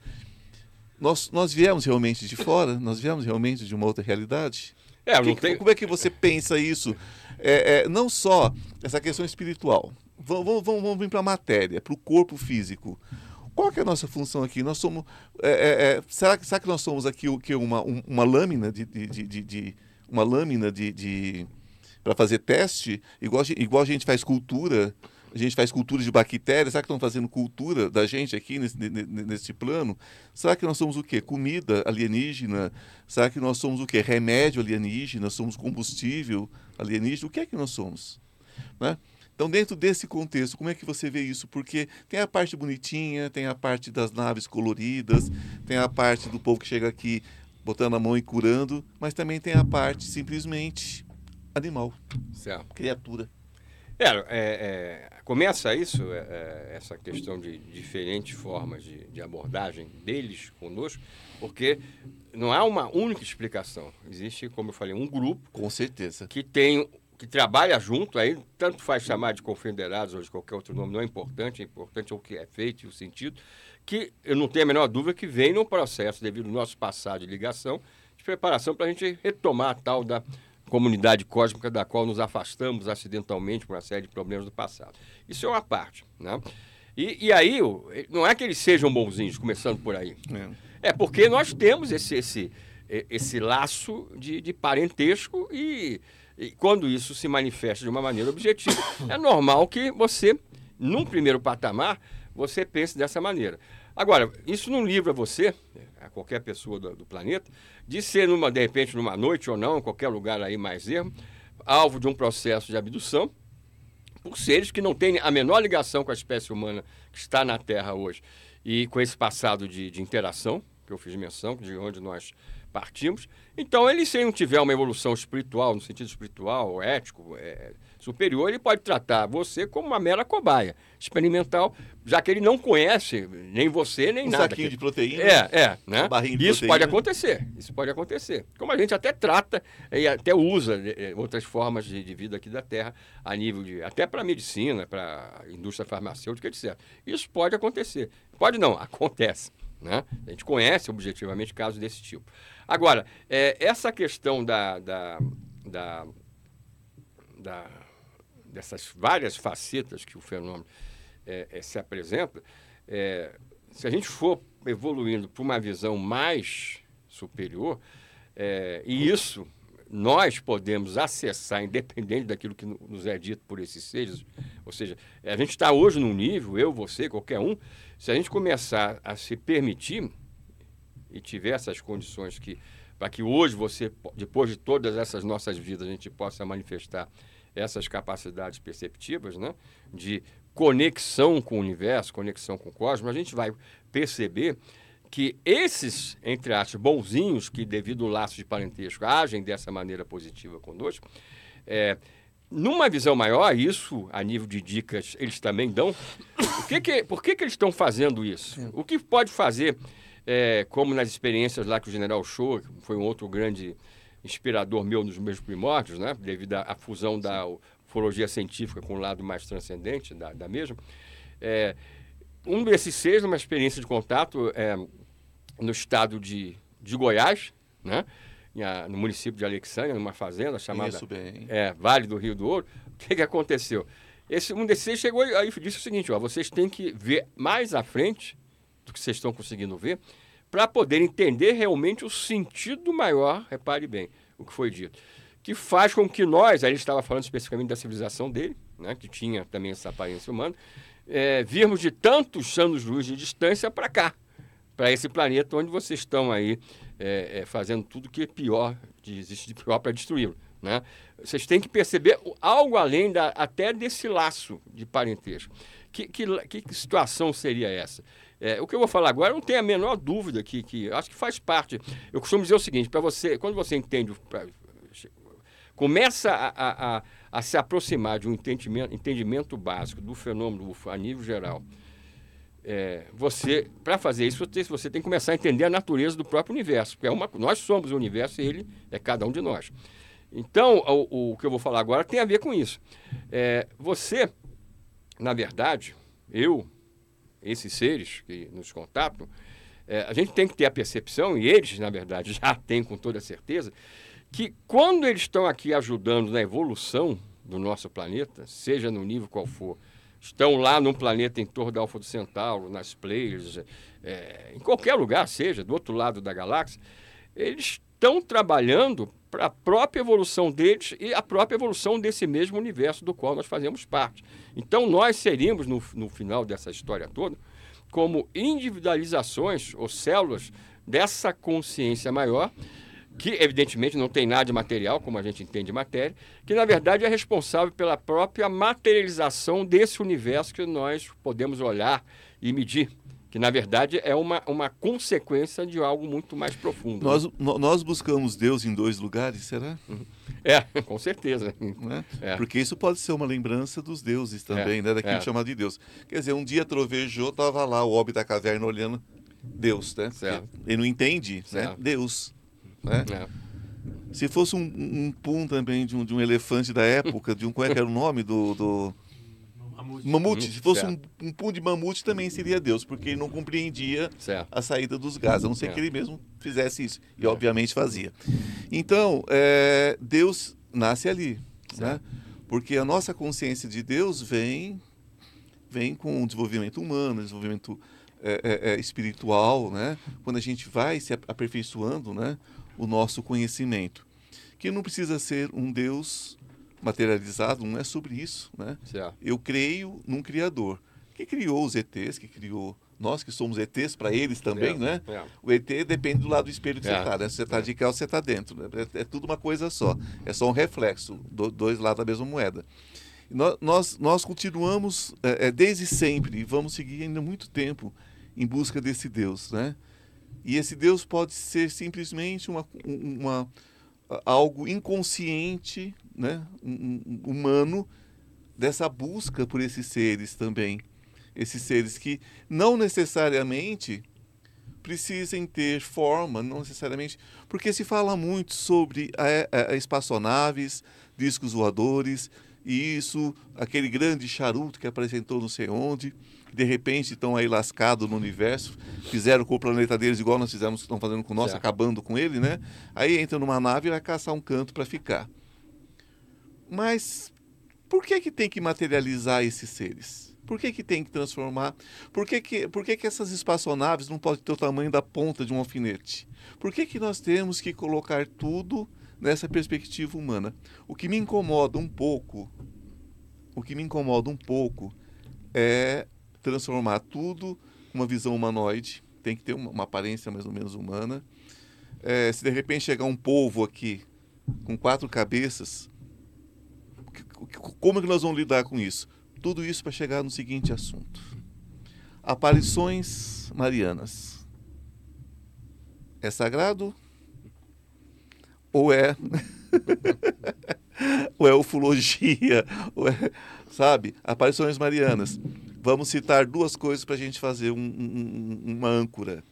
Nós, nós viemos realmente de fora? Nós viemos realmente de uma outra realidade? É, que, tem... Como é que você pensa isso? É, é, não só essa questão espiritual. Vamos, vamos, vamos vir para a matéria, para o corpo físico. Qual é a nossa função aqui? Nós somos. É, é, é, será, que, será que nós somos aqui o que? Uma, um, uma lâmina de, de, de, de, Uma lâmina de. de para fazer teste, igual, igual a gente faz cultura, a gente faz cultura de bactérias, será que estão fazendo cultura da gente aqui nesse, nesse plano? Será que nós somos o quê? Comida alienígena? Será que nós somos o quê? Remédio alienígena? Somos combustível alienígena? O que é que nós somos? Né? Então, dentro desse contexto, como é que você vê isso? Porque tem a parte bonitinha, tem a parte das naves coloridas, tem a parte do povo que chega aqui botando a mão e curando, mas também tem a parte simplesmente animal, certo. criatura. É, é, é, começa isso, é, é, essa questão de diferentes formas de, de, abordagem deles conosco, porque não há uma única explicação. Existe, como eu falei, um grupo. Com certeza. Que tem que trabalha junto, aí tanto faz chamar de confederados ou de qualquer outro nome, não é importante, é importante o que é feito e o sentido, que eu não tenho a menor dúvida que vem no processo, devido ao nosso passado de ligação, de preparação para a gente retomar a tal da comunidade cósmica da qual nos afastamos acidentalmente por uma série de problemas do passado. Isso é uma parte, né? E, e aí, não é que eles sejam bonzinhos, começando por aí. É, é porque nós temos esse, esse, esse laço de, de parentesco e e quando isso se manifesta de uma maneira objetiva, é normal que você, num primeiro patamar, você pense dessa maneira. Agora, isso não livra você, a qualquer pessoa do, do, planeta, de ser, numa, de repente, numa noite ou não, em qualquer lugar aí mais ermo, alvo de um processo de abdução por seres que não têm a menor ligação com a espécie humana que está na Terra hoje e com esse passado de, de interação, que eu fiz menção, de onde nós partimos. Então, ele, se não tiver uma evolução espiritual, no sentido espiritual, ético, é, superior, ele pode tratar você como uma mera cobaia experimental, já que ele não conhece nem você, nem um nada. Um saquinho de proteína. É, é. Né? Isso pode acontecer. Isso pode acontecer. Como a gente até trata e até usa é, é, outras formas de, de, vida aqui da Terra, a nível de. até para a medicina, para a indústria farmacêutica, etc. Isso pode acontecer. Pode não, acontece. Né? A gente conhece objetivamente casos desse tipo. Agora, é, essa questão da, da, da, da, dessas várias facetas que o fenômeno é, é, se apresenta, é, se a gente for evoluindo para uma visão mais superior, é, e isso nós podemos acessar, independente daquilo que nos é dito por esses seres, ou seja, a gente está hoje num nível, eu, você, qualquer um, se a gente começar a se permitir e tiver essas condições que para que hoje você, depois de todas essas nossas vidas, a gente possa manifestar essas capacidades perceptivas, né, de conexão com o universo, conexão com o cosmos, a gente vai perceber que esses, entre aspas, bonzinhos que, devido ao laço de parentesco, agem dessa maneira positiva conosco, é, numa visão maior, isso, a nível de dicas, eles também dão. O que que, por que, que eles estão fazendo isso? O que pode fazer é, como nas experiências lá que o General Show, foi um outro grande inspirador meu nos meus primórdios, né? devido à, fusão da ufologia científica com o lado mais transcendente da, da mesma. É, um desses seis, uma experiência de contato é, no estado de, de Goiás, né? no município de Alexandria, numa fazenda chamada é, Vale do Rio do Ouro. O que, que aconteceu? Esse, um desses chegou aí e disse o seguinte: ó, vocês têm que ver mais à frente do que vocês estão conseguindo ver, para poder entender realmente o sentido maior, repare bem o que foi dito, que faz com que nós, aí ele estava falando especificamente da civilização dele, né, que tinha também essa aparência humana, é, virmos de tantos anos-luz de distância para cá, para esse planeta onde vocês estão aí é, é, fazendo tudo que é pior, de, existe de pior para destruí-lo. Né? Vocês têm que perceber algo além da, até desse laço de parentesco. Que, que, que situação seria essa? É, o que eu vou falar agora, não tem a menor dúvida que, que acho que faz parte. Eu costumo dizer o seguinte, para você, quando você entende, pra, começa a, a, a, se aproximar de um entendimento, entendimento básico do fenômeno UFO a nível geral, é, você, para fazer isso, você, você, tem que começar a entender a natureza do próprio universo, porque é uma, nós somos o universo e ele é cada um de nós. Então, o, o que eu vou falar agora tem a ver com isso. É, você, na verdade, eu, esses seres que nos contatam, é, a gente tem que ter a percepção, e eles, na verdade, já têm com toda certeza, que quando eles estão aqui ajudando na evolução do nosso planeta, seja no nível qual for, estão lá num planeta em torno da Alfa do Centauro, nas Pleiades, é, em qualquer lugar, seja, do outro lado da galáxia, eles estão trabalhando para a própria evolução deles e a própria evolução desse mesmo universo do qual nós fazemos parte. Então, nós seríamos, no, no final dessa história toda, como individualizações ou células dessa consciência maior, que evidentemente não tem nada de material, como a gente entende matéria, que na verdade é responsável pela própria materialização desse universo que nós podemos olhar e medir que na verdade é uma, uma consequência de algo muito mais profundo. Nós, né? nós buscamos Deus em dois lugares, será? Uhum. É, com certeza. Né? É. Porque isso pode ser uma lembrança dos deuses também, é. né? daquilo é. chamado de Deus. Quer dizer, um dia trovejou, estava lá o homem da caverna olhando Deus, né? Certo. Ele não entende, né? Deus. Né? É. Se fosse um, um pum também de um, de um elefante da época, de um qual é que era o nome do, do Mamute. mamute. Se fosse um, um pum de mamute, também seria Deus, porque ele não compreendia certo. a saída dos gases, a não ser que ele mesmo fizesse isso. E, obviamente, fazia. Então, é, Deus nasce ali. Né? Porque a nossa consciência de Deus vem, vem com o desenvolvimento humano, desenvolvimento é, é, é, espiritual, né? quando a gente vai se aperfeiçoando né? o nosso conhecimento. Que não precisa ser um Deus materializado não é sobre isso, né? Certo. Eu creio num Criador que criou os ETs, que criou nós que somos ETs para eles também, é, né? É. O ET depende do lado do espelho que é. você está, né? Se você está de cá ou você está dentro. Né? É, é, tudo uma coisa só. É só um reflexo, do, dois lados da mesma moeda. Nós, nós, nós continuamos é, é, desde sempre e vamos seguir ainda muito tempo em busca desse Deus, né? E esse Deus pode ser simplesmente uma, uma algo inconsciente né, humano dessa busca por esses seres também. Esses seres que não necessariamente precisem ter forma, não necessariamente, porque se fala muito sobre a, a, a espaçonaves, discos voadores, e isso, aquele grande charuto que apresentou não sei onde, de repente estão aí lascados no universo, fizeram com o planeta deles igual nós fizemos, estão fazendo com o nosso, acabando com ele, né? Aí entra numa nave e vai caçar um canto para ficar. Mas por que, que tem que materializar esses seres? Por que, que tem que transformar? Por que, que, por que, que essas espaçonaves não podem ter o tamanho da ponta de um alfinete? Por que, que nós temos que colocar tudo nessa perspectiva humana? O que me incomoda um pouco, o que me incomoda um pouco é transformar tudo uma visão humanoide, tem que ter uma, uma aparência mais ou menos humana. É, se de repente chegar um povo aqui com quatro cabeças, como é que nós vamos lidar com isso? Tudo isso para chegar no seguinte assunto: aparições marianas. É sagrado? Ou é. ou é ufologia? Ou é, sabe? Aparições marianas. Vamos citar duas coisas para a gente fazer um, um, uma âncora.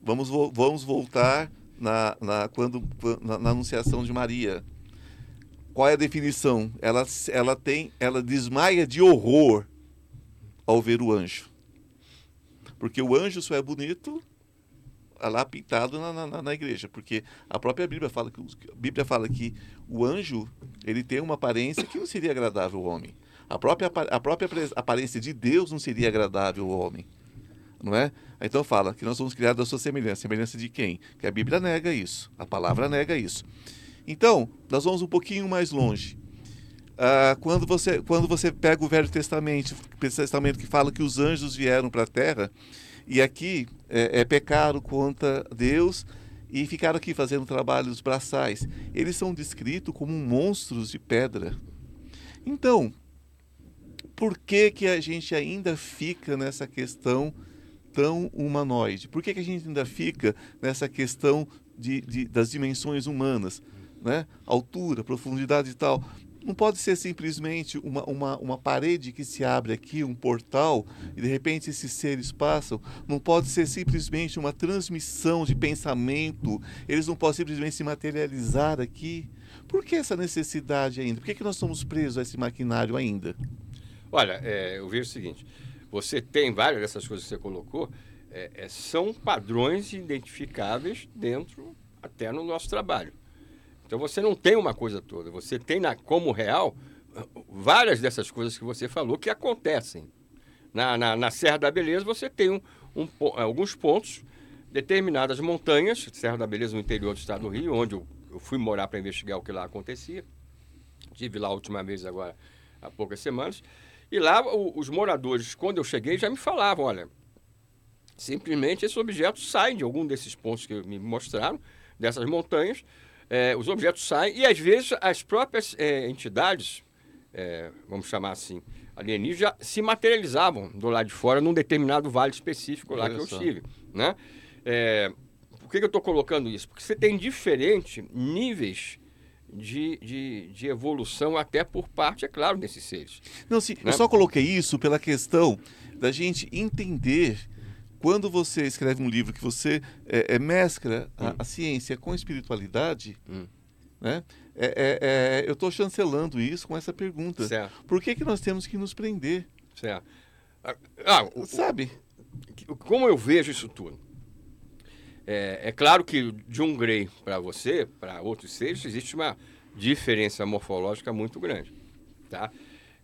Vamos, vamos voltar na, na, quando, na, na anunciação de Maria qual é a definição? Ela, ela tem, ela desmaia de horror ao ver o anjo. Porque o anjo só é bonito lá pintado na, na, na, igreja, porque a própria Bíblia fala que a Bíblia fala que o anjo ele tem uma aparência que não seria agradável ao homem. A própria a própria aparência de Deus não seria agradável ao homem, não é? Então fala que nós somos criados à sua semelhança. Semelhança de quem? Que a Bíblia nega isso. A palavra nega isso. Então, nós vamos um pouquinho mais longe. Ah, quando, você, quando você pega o Velho Testamento, o Testamento que fala que os anjos vieram para a Terra, e aqui é, é pecaram contra Deus e ficaram aqui fazendo trabalhos braçais. Eles são descritos como monstros de pedra. Então, por que, que a gente ainda fica nessa questão tão humanoide? Por que, que a gente ainda fica nessa questão de, de das dimensões humanas? Né? altura, profundidade e tal. Não pode ser simplesmente uma, uma, uma parede que se abre aqui, um portal, e de repente esses seres passam. Não pode ser simplesmente uma transmissão de pensamento. Eles não podem simplesmente se materializar aqui. Por que essa necessidade ainda? Por que, que nós somos presos a esse maquinário ainda? Olha, é, eu vejo o seguinte: você tem várias dessas coisas que você colocou, é, é, são padrões identificáveis dentro, até no nosso trabalho. Então você não tem uma coisa toda, você tem na, como real várias dessas coisas que você falou que acontecem. Na, na, na Serra da Beleza você tem um, um, alguns pontos, determinadas montanhas, Serra da Beleza no interior do estado do Rio, onde eu, eu fui morar para investigar o que lá acontecia. Tive lá a última vez agora há poucas semanas. E lá o, os moradores, quando eu cheguei, já me falavam, olha, simplesmente esses objetos saem de algum desses pontos que me mostraram, dessas montanhas, é, os objetos saem e às vezes as próprias é, entidades, é, vamos chamar assim, alienígenas, já se materializavam do lado de fora num determinado vale específico lá Olha que eu só. estive. Né? É, por que, que eu estou colocando isso? Porque você tem diferentes níveis de, de, de, evolução, até por parte, é claro, desses seres. Não, sim, né? eu só coloquei isso pela questão da gente entender quando você escreve um livro que você é, é mescla hum. a, a, ciência com a espiritualidade, hum. né? É, é, é eu estou chancelando isso com essa pergunta. Certo. Por que, que nós temos que nos prender? Certo. Ah, ah Sabe? Como eu vejo isso tudo? É, é claro que de um grey para você, para outros seres, existe uma diferença morfológica muito grande. Tá?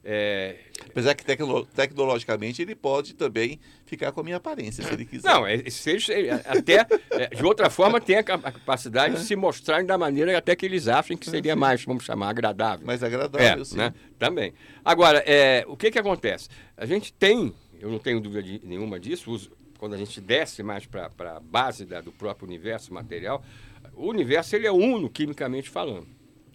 É... Apesar que tecno tecnologicamente ele pode também ficar com a minha aparência, se ele quiser. Não, seja, até é, de outra forma tem a capacidade de se mostrar da maneira até que eles achem que seria mais, vamos chamar, agradável. Mais agradável, é, sim. Né? Também. Agora, é, o que, que acontece? A gente tem, eu não tenho dúvida de, nenhuma disso, quando a gente desce mais para a base da, do próprio universo material, o universo ele é uno quimicamente falando.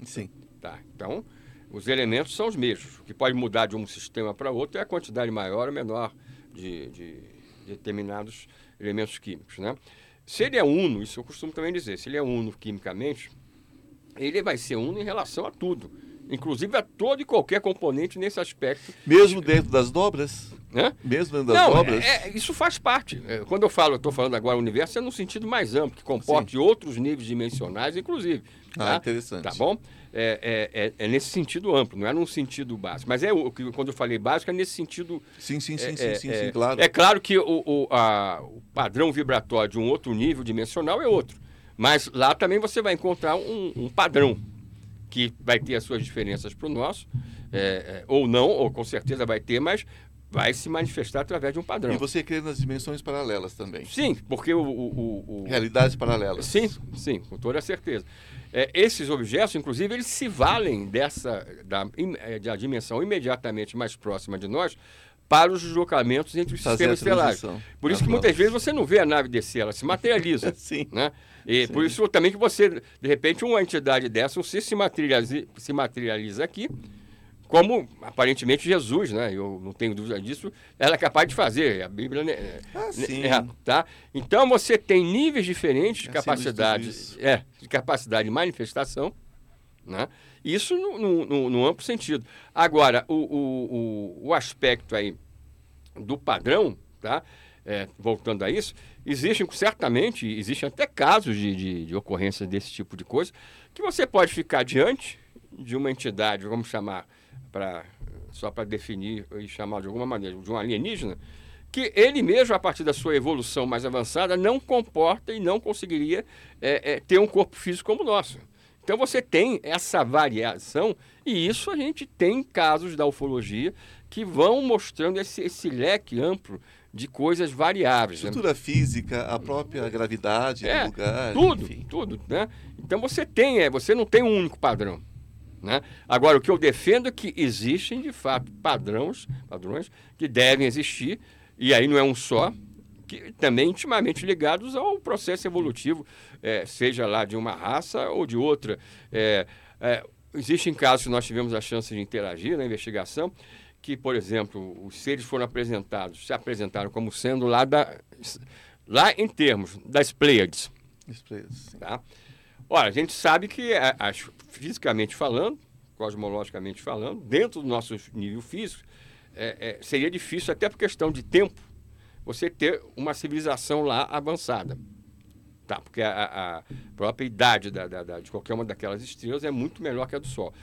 Sim. Tá, então os elementos são os mesmos. O que pode mudar de um sistema para outro é a quantidade maior ou menor de, de, determinados elementos químicos. Né? Se ele é uno, isso eu costumo também dizer, se ele é uno quimicamente, ele vai ser uno em relação a tudo. Inclusive a todo e qualquer componente nesse aspecto. Mesmo dentro das dobras? Né? Mesmo dentro das Não, dobras? É, isso faz parte. É, quando eu falo, estou falando agora universo, é no sentido mais amplo, que comporte Sim. outros níveis dimensionais, inclusive. Ah, tá? interessante. Tá bom? É, é, é, é, nesse sentido amplo, não é num sentido básico. Mas é o que quando eu falei básico, é nesse sentido. Sim, sim, sim, é, sim, é, sim, sim, claro. É claro que o, o, a, o padrão vibratório de um outro nível dimensional é outro. Mas lá também você vai encontrar um, um padrão que vai ter as suas diferenças para o nosso, é, é, ou não, ou com certeza vai ter, mas vai se manifestar através de um padrão. E você crê nas dimensões paralelas também? Sim, porque o... o, o Realidades paralelas. Sim, sim, com toda certeza. É, esses objetos, inclusive, eles se valem dessa da, é, da dimensão imediatamente mais próxima de nós para os deslocamentos entre os Fazer sistemas estelares. Por isso que muitas vezes você não vê a nave descer, ela se materializa. Sim. Né? E Sim. por isso também que você, de repente, uma entidade dessa, você se materializa, se materializa aqui, como aparentemente Jesus, né? Eu não tenho dúvida disso, ela é capaz de fazer. A Bíblia né? ah, sim. É, tá? Então você tem níveis diferentes de é capacidade, é, de capacidade de manifestação, né? Isso no, no, no amplo sentido. Agora, o, o, o, o aspecto aí do padrão, tá? É, voltando a isso, existem certamente, existem até casos de, de, de ocorrência desse tipo de coisa, que você pode ficar diante de uma entidade, vamos chamar, para só para definir e chamar de alguma maneira, de um alienígena, que ele mesmo, a partir da sua evolução mais avançada, não comporta e não conseguiria é, é, ter um corpo físico como o nosso. Então você tem essa variação, e isso a gente tem casos da ufologia que vão mostrando esse, esse leque amplo de coisas variáveis. Né? Estrutura né? física, a própria gravidade é, do lugar. Tudo, enfim. tudo. Né? Então você tem, é, você não tem um único padrão. Né? Agora, o que eu defendo é que existem, de fato, padrões, padrões que devem existir, e aí não é um só, que também intimamente ligados ao processo evolutivo, é, seja lá de uma raça ou de outra. É, é, existem casos que nós tivemos a chance de interagir na investigação, que, por exemplo, os seres foram apresentados, se apresentaram como sendo lá, da, lá em termos das Pleiades. Pleiades tá? Ora, a gente sabe que, as, fisicamente falando, cosmologicamente falando, dentro do nosso nível físico, é, é, seria difícil, até por questão de tempo, você ter uma civilização lá avançada. Tá, porque a, a própria idade da, da, da, de qualquer uma daquelas estrelas é muito melhor que a do Sol.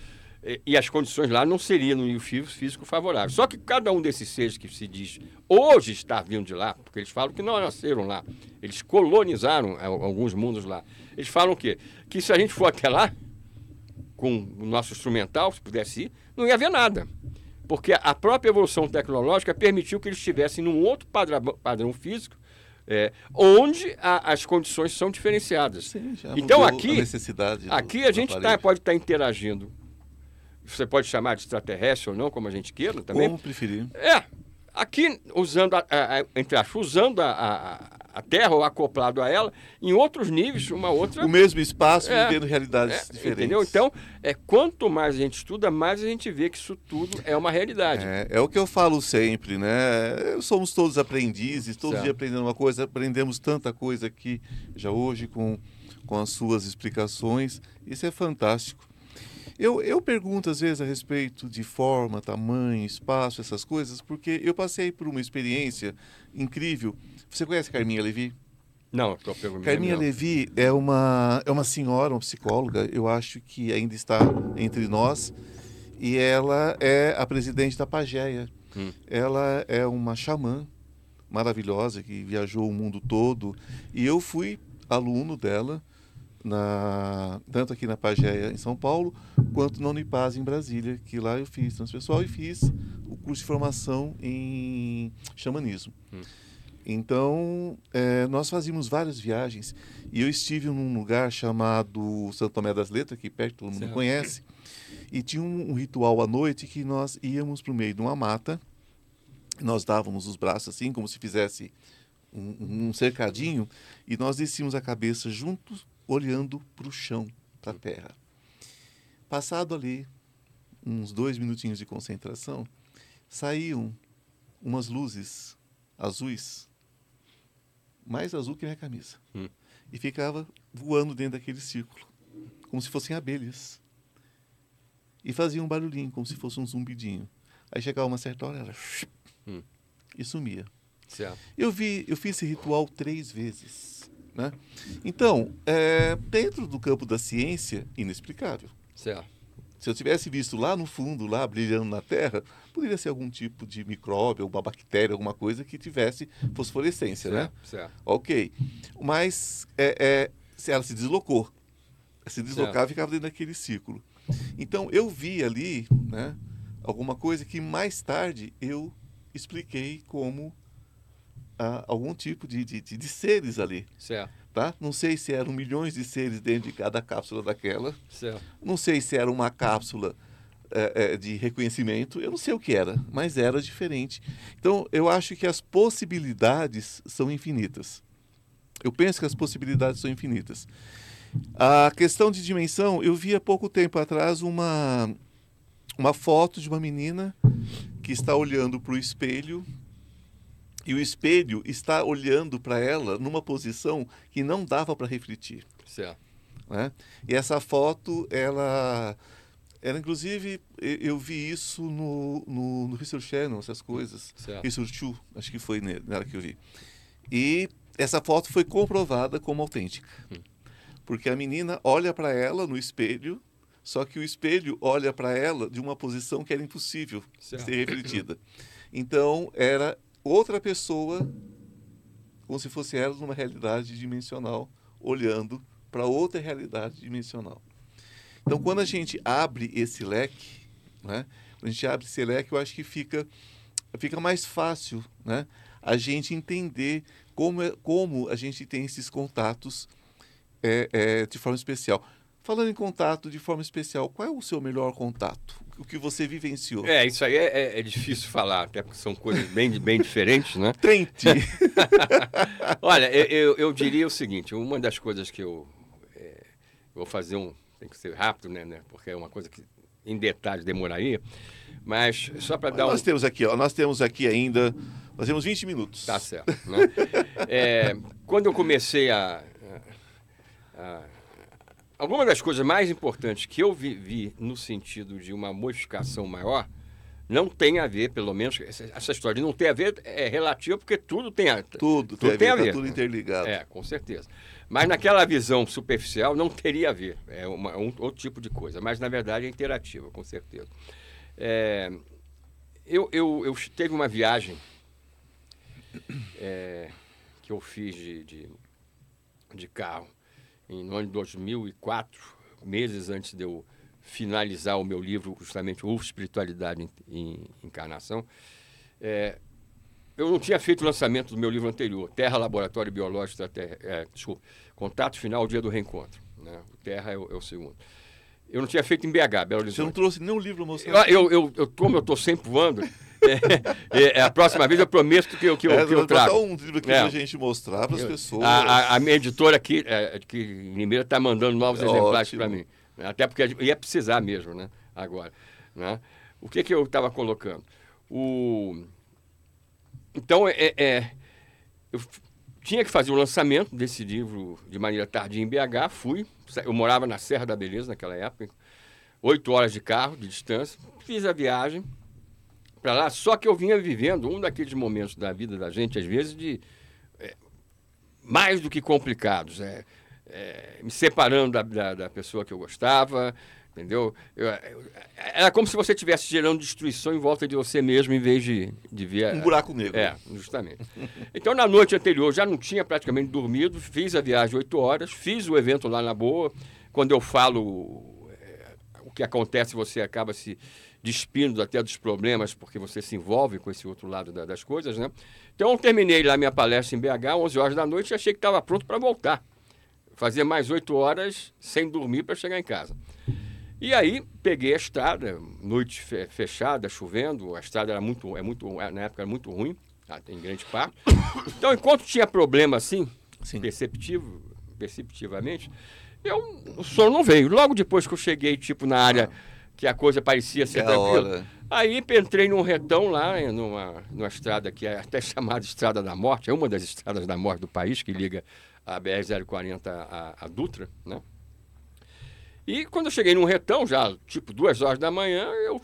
E, e as condições lá não seriam no nível físico favorável. Só que cada um desses seres que se diz hoje está vindo de lá, porque eles falam que não nasceram lá, eles colonizaram alguns mundos lá. Eles falam o quê? Que se a gente for até lá, com o nosso instrumental, se pudesse ir, não ia haver nada. Porque a própria evolução tecnológica permitiu que eles estivessem num outro padrão, padrão físico, é, onde a, as condições são diferenciadas. Sim, então aqui, a aqui a gente tá, pode estar interagindo. Você pode chamar de extraterrestre ou não, como a gente queira também. Como preferir. É, aqui usando, a, a- a- entre aspas, usando a, a, Terra ou acoplado a ela, em outros níveis, uma outra. O mesmo espaço, É, vivendo realidades é, diferentes. entendeu? Então, é, quanto mais a gente estuda, mais a gente vê que isso tudo é uma realidade. É, é o que eu falo sempre, né? Somos todos aprendizes, todos os Certo. dias aprendendo uma coisa, aprendemos tanta coisa aqui já hoje com, com as suas explicações. Isso é fantástico. Eu, eu pergunto às vezes a respeito de forma, tamanho, espaço, essas coisas, porque eu passei por uma experiência incrível. Você conhece Carminha Levi? Não, estou perguntando. Carminha não. Levi é uma, é uma senhora, uma psicóloga, eu acho que ainda está entre nós, e ela é a presidente da Pageia. Hum. Ela é uma xamã maravilhosa que viajou o mundo todo, e eu fui aluno dela, na, tanto aqui na Pageia em São Paulo, quanto na Unipaz em Brasília, que lá eu fiz transpessoal e fiz o curso de formação em xamanismo. Então, eh, nós fazíamos várias viagens e eu estive num lugar chamado Santo Tomé das Letras, que perto todo mundo Certo. conhece, e tinha um, um ritual à noite que nós íamos para o meio de uma mata, nós dávamos os braços assim, como se fizesse um, um cercadinho, e nós descíamos a cabeça juntos, olhando para o chão, para a terra. Passado ali uns dois minutinhos de concentração, saíam umas luzes azuis, mais azul que minha camisa, Hum. e ficava voando dentro daquele círculo, como se fossem abelhas. E fazia um barulhinho, como se fosse um zumbidinho. Aí chegava uma certa hora, ela Hum. e sumia. Certo. Eu vi, eu fiz esse ritual três vezes, né? Então, é, dentro do campo da ciência, inexplicável. Certo. Se eu tivesse visto lá no fundo, lá brilhando na Terra, poderia ser algum tipo de micróbio, uma bactéria, alguma coisa que tivesse fosforescência, né? Certo. certo. Ok. Mas é, é, se ela se deslocou. Se deslocava Certo. e ficava dentro daquele círculo. Então eu vi ali né, alguma coisa que mais tarde eu expliquei como ah, algum tipo de, de, de- de seres ali. Certo. Tá? Não sei se eram milhões de seres dentro de cada cápsula daquela. Certo. Não sei se era uma cápsula eh, eh, de reconhecimento, eu não sei o que era, mas era diferente. Então, eu acho que as possibilidades são infinitas. Eu penso que as possibilidades são infinitas. A questão de dimensão, eu vi há pouco tempo atrás uma, uma foto de uma menina que está olhando para o espelho e o espelho está olhando para ela numa posição que não dava para refletir Certo. né? E essa foto, ela, ela inclusive, eu vi isso no, no, no History Channel, essas coisas. Certo. History 2, acho que foi nela que eu vi. E essa foto foi comprovada como autêntica. Porque a menina olha para ela no espelho, só que o espelho olha para ela de uma posição que era impossível Certo. ser refletida. Então, era outra pessoa, como se fosse ela numa realidade dimensional, olhando para outra realidade dimensional. Então, quando a gente abre esse leque, né, a gente abre esse leque, eu acho que fica, fica mais fácil né, a gente entender como, é, como a gente tem esses contatos é, é, de forma especial. Falando em contato de forma especial, qual é o seu melhor contato? O que você vivenciou? É, isso aí é, é- é difícil falar, até porque são coisas bem, bem diferentes, né? Tente! Olha, eu, eu, diria o seguinte, uma das coisas que eu é, vou fazer um, tem que ser rápido, né, né, porque é uma coisa que em detalhes demoraria, mas só para dar um... nós temos aqui, ó, nós temos aqui ainda, nós temos 20 minutos. Tá certo. Né? É, quando eu comecei a, a- a- Alguma das coisas mais importantes que eu vi, vi no sentido de uma modificação maior não tem a ver, pelo menos, essa, história de não ter a ver é relativa porque tudo tem a, Tudo, Tudo tem a ver. tá tudo interligado. é, com certeza. Mas naquela visão superficial não teria a ver. É uma- um outro tipo de coisa. Mas na verdade é interativa, com certeza. É, eu, eu, eu teve uma viagem é, que eu fiz de, de, de carro em no ano de 2004, meses antes de eu finalizar o meu livro, justamente o Espiritualidade em, Encarnação, é, eu não tinha feito o lançamento do meu livro anterior, Terra, Laboratório Biológico, terra, é, desculpa, Contato Final, Dia do Reencontro. Né? O Terra é o, é o, segundo. Eu não tinha feito em BH, Belo Horizonte. Você não trouxe nenhum livro mostrando? Eu, eu, eu, como eu estou sempre voando, é, é, a próxima vez eu prometo que eu, que eu, é, que eu trago. um livro aqui é. para a gente mostrar para as pessoas. A, a, a, minha editora aqui, é, que em Limeira, está mandando novos é exemplares para mim. Até porque ia precisar mesmo, né? Agora. Né? O que, que eu estava colocando? O... Então, é, é, eu tinha que fazer o lançamento desse livro de maneira tardia em BH, fui. Eu morava na Serra da Beleza naquela época, oito horas de carro, de distância. Fiz a viagem para lá, só que eu vinha vivendo um daqueles momentos da vida da gente, às vezes, de é, mais do que complicados. É, é, me separando da, da, da, pessoa que eu gostava, entendeu? Eu, eu, era como se você estivesse gerando destruição em volta de você mesmo, em vez de, de ver... Um buraco negro. É, justamente. então, na noite anterior, já não tinha praticamente dormido, fiz a viagem oito horas, fiz o evento lá na boa. Quando eu falo é, o que acontece, você acaba se despindo até dos problemas, porque você se envolve com esse outro lado da, das coisas, né? Então, eu terminei lá minha palestra em BH, 11 horas da noite, e achei que estava pronto para voltar fazia mais oito horas sem dormir para chegar em casa. E aí peguei a estrada, noite fechada, chovendo, a estrada era muito, é muito, na época era muito ruim, tá, em grande parte. Então, enquanto tinha problema assim, Sim. perceptivo, perceptivamente, eu, o sono não veio. Logo depois que eu cheguei, tipo, na área que a coisa parecia ser tranquila, aí entrei num retão lá, numa, numa estrada que é até chamada Estrada da Morte, é uma das estradas da morte do país, que liga a BR-040 a, a Dutra, né? E quando eu cheguei num retão, já tipo duas horas da manhã, eu,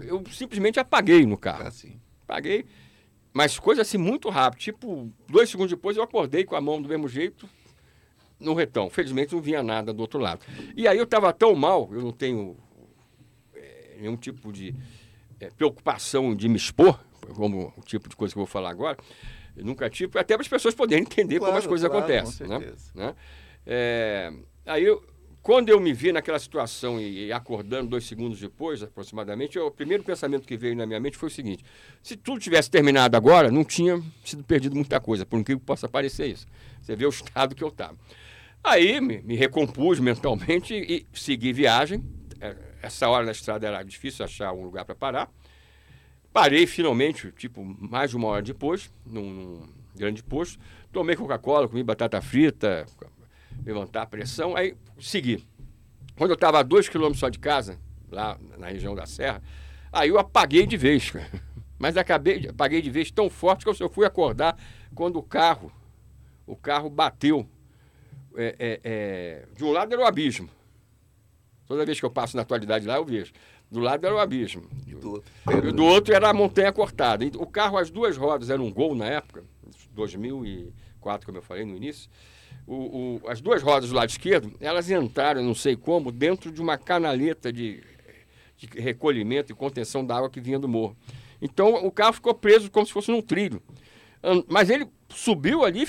eu simplesmente apaguei no carro. Assim. Apaguei, mas coisa assim muito rápido. Tipo, dois segundos depois eu acordei com a mão do mesmo jeito no retão. Felizmente não vinha nada do outro lado. E aí eu estava tão mal, eu não tenho é, nenhum tipo de é, preocupação de me expor, como o tipo de coisa que eu vou falar agora. Eu nunca tive, até para as pessoas poderem entender claro, como as coisas claro, acontecem. Né? né? É, aí, eu, quando eu me vi naquela situação e, e, acordando dois segundos depois, aproximadamente, eu, o primeiro pensamento que veio na minha mente foi o seguinte: se tudo tivesse terminado agora, não tinha sido perdido muita coisa, por incrível que possa parecer isso. Você vê o estado que eu estava. Aí me, me recompus mentalmente e segui viagem. Essa hora na estrada era difícil achar um lugar para parar. Parei finalmente, tipo, mais de uma hora depois, num, num grande posto. Tomei Coca-Cola, comi batata frita, levantar a pressão, aí segui. Quando eu estava a dois quilômetros só de casa, lá na região da Serra, aí eu apaguei de vez. Mas acabei, apaguei de vez tão forte que eu só fui acordar quando o carro, o carro bateu. É, é, é, de um lado era o abismo. Toda vez que eu passo na atualidade lá, eu vejo. Do lado era o abismo. E do outro, e do outro era a montanha cortada. O carro, as duas rodas, era um gol na época, 2004, como eu falei no início. O, o, as duas rodas do lado esquerdo, elas entraram, não sei como, dentro de uma canaleta de, de recolhimento e contenção da água que vinha do morro. Então o carro ficou preso como se fosse num trilho. Mas ele subiu ali,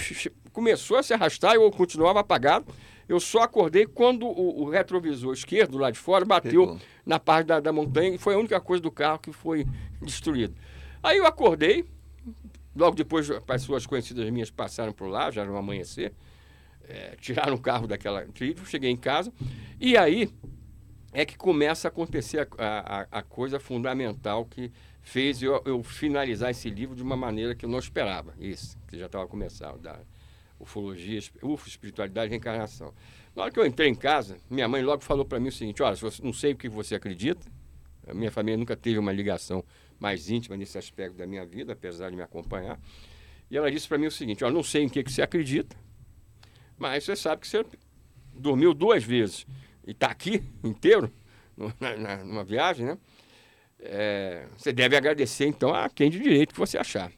começou a se arrastar, eu continuava apagado. Eu só acordei quando o, o retrovisor esquerdo, lá de fora, bateu Pegou. na parte da, da montanha e foi a única coisa do carro que foi destruída. Aí eu acordei, logo depois pessoas conhecidas minhas passaram por lá, já era um amanhecer, é, tiraram o carro daquela trilha, cheguei em casa, e aí é que começa a acontecer a, a, a coisa fundamental que fez eu, eu, finalizar esse livro de uma maneira que eu não esperava, isso, que já estava começando, da, ufologia, ufo, espiritualidade reencarnação. Na hora que eu entrei em casa, minha mãe logo falou para mim o seguinte: olha, não sei o que você acredita, a minha família nunca teve uma ligação mais íntima nesse aspecto da minha vida, apesar de me acompanhar. E ela disse para mim o seguinte: olha, não sei em que, que você acredita, mas você sabe que você dormiu duas vezes e está aqui inteiro, na, numa viagem, né? É, você deve agradecer, então, a quem de direito que você achar.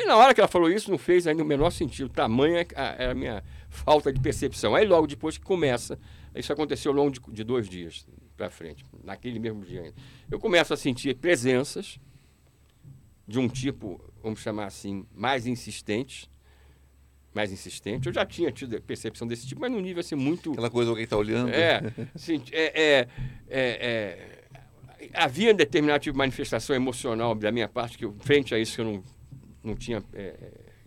E na hora que ela falou isso, não fez ainda o menor sentido. Tamanha é a, a minha falta de percepção. Aí logo depois que começa, isso aconteceu ao longo de, de dois dias para frente, naquele mesmo dia ainda. Eu começo a sentir presenças de um tipo, vamos chamar assim, mais insistentes, mais insistente. Eu já tinha tido percepção desse tipo, mas num nível assim muito. Aquela coisa alguém está olhando. É, é, é, é, é, havia determinado tipo de manifestação emocional da minha parte, que eu, frente a isso que eu não, não tinha é,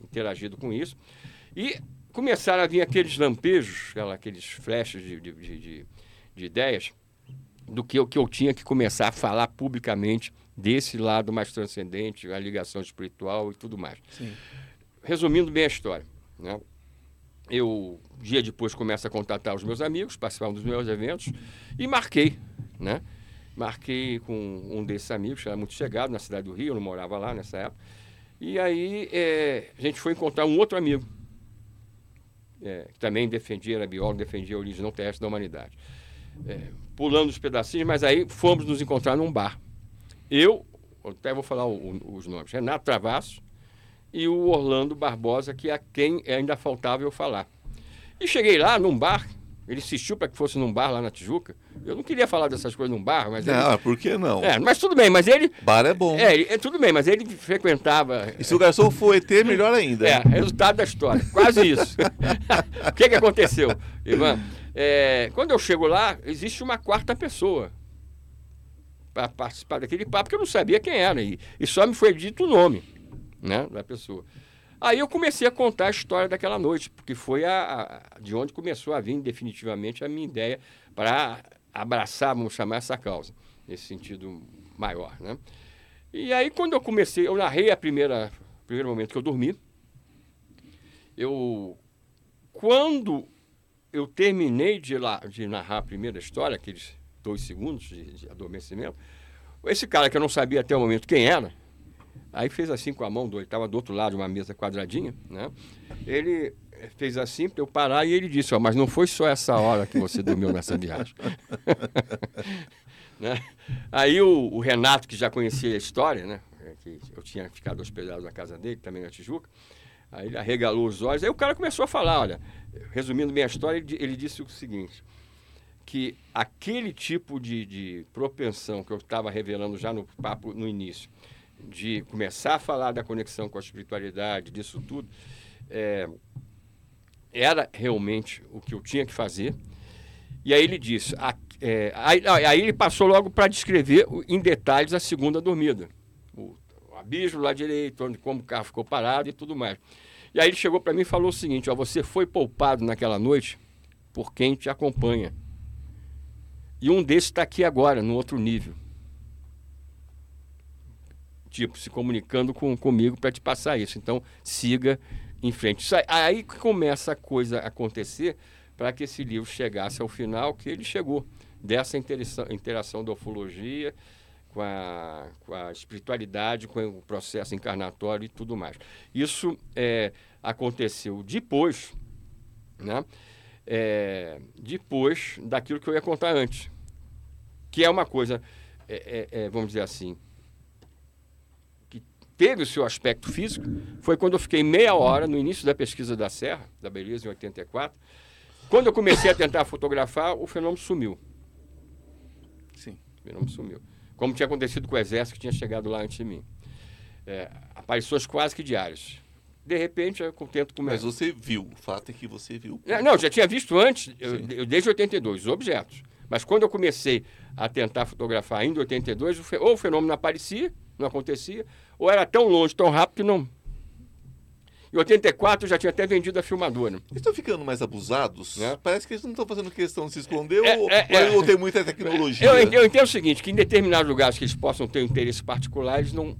interagido com isso. E começaram a vir aqueles lampejos, aqueles flashes de, de, de, de ideias do que eu, que eu tinha que começar a falar publicamente desse lado mais transcendente, a ligação espiritual e tudo mais. Sim. Resumindo bem a história, né? eu, dia depois, começo a contatar os meus amigos, participar dos meus eventos e marquei, né? Marquei com um desses amigos, que era muito chegado, na cidade do Rio, eu não morava lá nessa época. E aí é, a gente foi encontrar um outro amigo, é, que também defendia, era biólogo, defendia a origem não terrestre da humanidade. É, pulando os pedacinhos, mas aí fomos nos encontrar num bar. Eu, até vou falar o, o, os nomes, Renato Travasso e o Orlando Barbosa, que é quem ainda faltava eu falar. E cheguei lá num bar, ele insistiu para que fosse num bar lá na Tijuca. Eu não queria falar dessas coisas num bar, mas. Não, ele... por que não? É, mas tudo bem, mas ele. Bar é bom. É, ele, é tudo bem, mas ele frequentava. E se o garçom for ET, melhor ainda. É, resultado da história. Quase isso. o que, que aconteceu, Ivan? É, quando eu chego lá, existe uma quarta pessoa para participar daquele papo que eu não sabia quem era. E, e só me foi dito o nome né, da pessoa. Aí eu comecei a contar a história daquela noite, porque foi a, a de onde começou a vir definitivamente a minha ideia para abraçar, vamos chamar essa causa, nesse sentido maior, né? E aí quando eu comecei, eu narrei a primeira primeiro momento que eu dormi. Eu quando eu terminei de, lá, de narrar a primeira história, aqueles dois segundos de, de adormecimento, esse cara que eu não sabia até o momento quem era, aí fez assim com a mão, ele estava do outro lado uma mesa quadradinha, né? Ele fez assim para eu parar e ele disse, ó, mas não foi só essa hora que você dormiu nessa viagem. né? Aí o, o, Renato, que já conhecia a história, né? É, que eu tinha ficado hospedado na casa dele, também na Tijuca, aí ele arregalou os olhos, aí o cara começou a falar, olha, resumindo minha história, ele, ele disse o seguinte, que aquele tipo de, de propensão que eu estava revelando já no papo no início, de começar a falar da conexão com a espiritualidade, disso tudo, é, era realmente o que eu tinha que fazer. E aí ele disse, a, é, aí, aí, ele passou logo para descrever em detalhes a segunda dormida. O, o abismo lá direito, onde, como o carro ficou parado e tudo mais. E aí ele chegou para mim e falou o seguinte: ó, você foi poupado naquela noite por quem te acompanha. E um desses está aqui agora, no outro nível. Tipo, se comunicando com, comigo para te passar isso. Então, siga em frente. Aí, aí começa a coisa acontecer para que esse livro chegasse ao final que ele chegou. Dessa interação, interação da ufologia com a, com a espiritualidade, com o processo encarnatório e tudo mais. Isso é, aconteceu depois, né? É, depois daquilo que eu ia contar antes, que é uma coisa, é, é, é vamos dizer assim, teve o seu aspecto físico, foi quando eu fiquei meia hora no início da pesquisa da Serra, da Beleza, em 84. Quando eu comecei a tentar fotografar, o fenômeno sumiu. Sim. O fenômeno sumiu como tinha acontecido com o exército que tinha chegado lá antes de mim. É, aparições quase que diárias. De repente, eu tento começar. Mas você viu, o fato é que você viu. É, não, já tinha visto antes, eu, eu, desde 82, os objetos. Mas quando eu comecei a tentar fotografar ainda em 82, ou o fenômeno aparecia, não acontecia, ou era tão longe, tão rápido que não, em 84 eu já tinha até vendido a filmadora. Eles estão ficando mais abusados? É. Parece que eles não estão fazendo questão de se esconder é, ou, é, é. ou, tem muita tecnologia. Eu, eu, entendo o seguinte, que em determinados lugares que eles possam ter um interesse particular, eles não...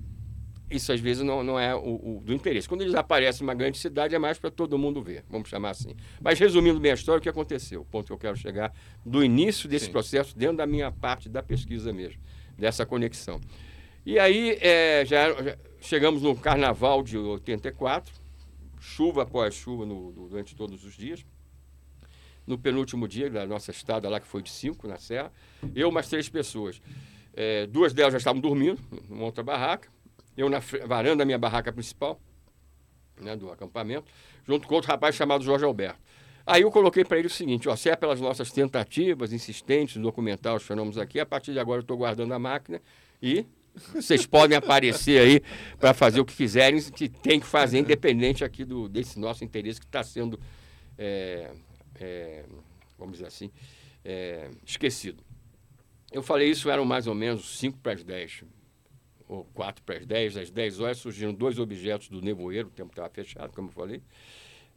Isso às vezes não, não é o, o do interesse. Quando eles aparecem em uma grande cidade, é mais para todo mundo ver, vamos chamar assim. Mas resumindo bem a história, o que aconteceu? O ponto que eu quero chegar do início desse Sim. processo, dentro da minha parte da pesquisa mesmo, dessa conexão. E aí, é, já, já chegamos no carnaval de 84, chuva após chuva no, durante todos os dias. No penúltimo dia da nossa estada lá, que foi de cinco na Serra, eu mais três pessoas. É, duas delas já estavam dormindo, numa outra barraca. Eu na varanda da minha barraca principal, né, do acampamento, junto com outro rapaz chamado Jorge Alberto. Aí eu coloquei para ele o seguinte: ó, se é pelas nossas tentativas insistentes de documentar os fenômenos aqui, a partir de agora eu estou guardando a máquina e Vocês podem aparecer aí para fazer o que quiserem, que tem que fazer, independente aqui do, desse nosso interesse que está sendo, é, é, vamos dizer assim, é, esquecido. Eu falei isso, eram mais ou menos 5 para as 10, ou 4 para as 10. Às 10 horas surgiram dois objetos do nevoeiro, o tempo estava fechado, como eu falei.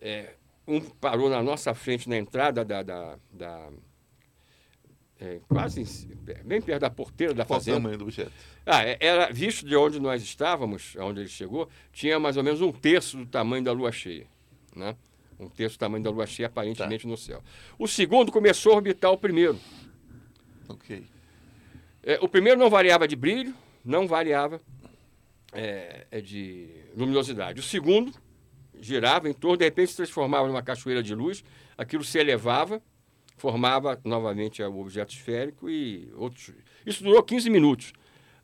É, um parou na nossa frente, na entrada da, da, da é, quase bem perto da porteira da Qual fazenda. o tamanho do objeto? Ah, é- era visto de onde nós estávamos, onde ele chegou, tinha mais ou menos um terço do tamanho da lua cheia, né? Um terço do tamanho da lua cheia aparentemente no céu. O segundo começou a orbitar o primeiro. Ok. É, o primeiro não variava de brilho, não variava é, é de luminosidade. O segundo girava em torno, de repente se transformava numa cachoeira de luz, aquilo se elevava, formava novamente o objeto esférico e outros. Isso durou 15 minutos.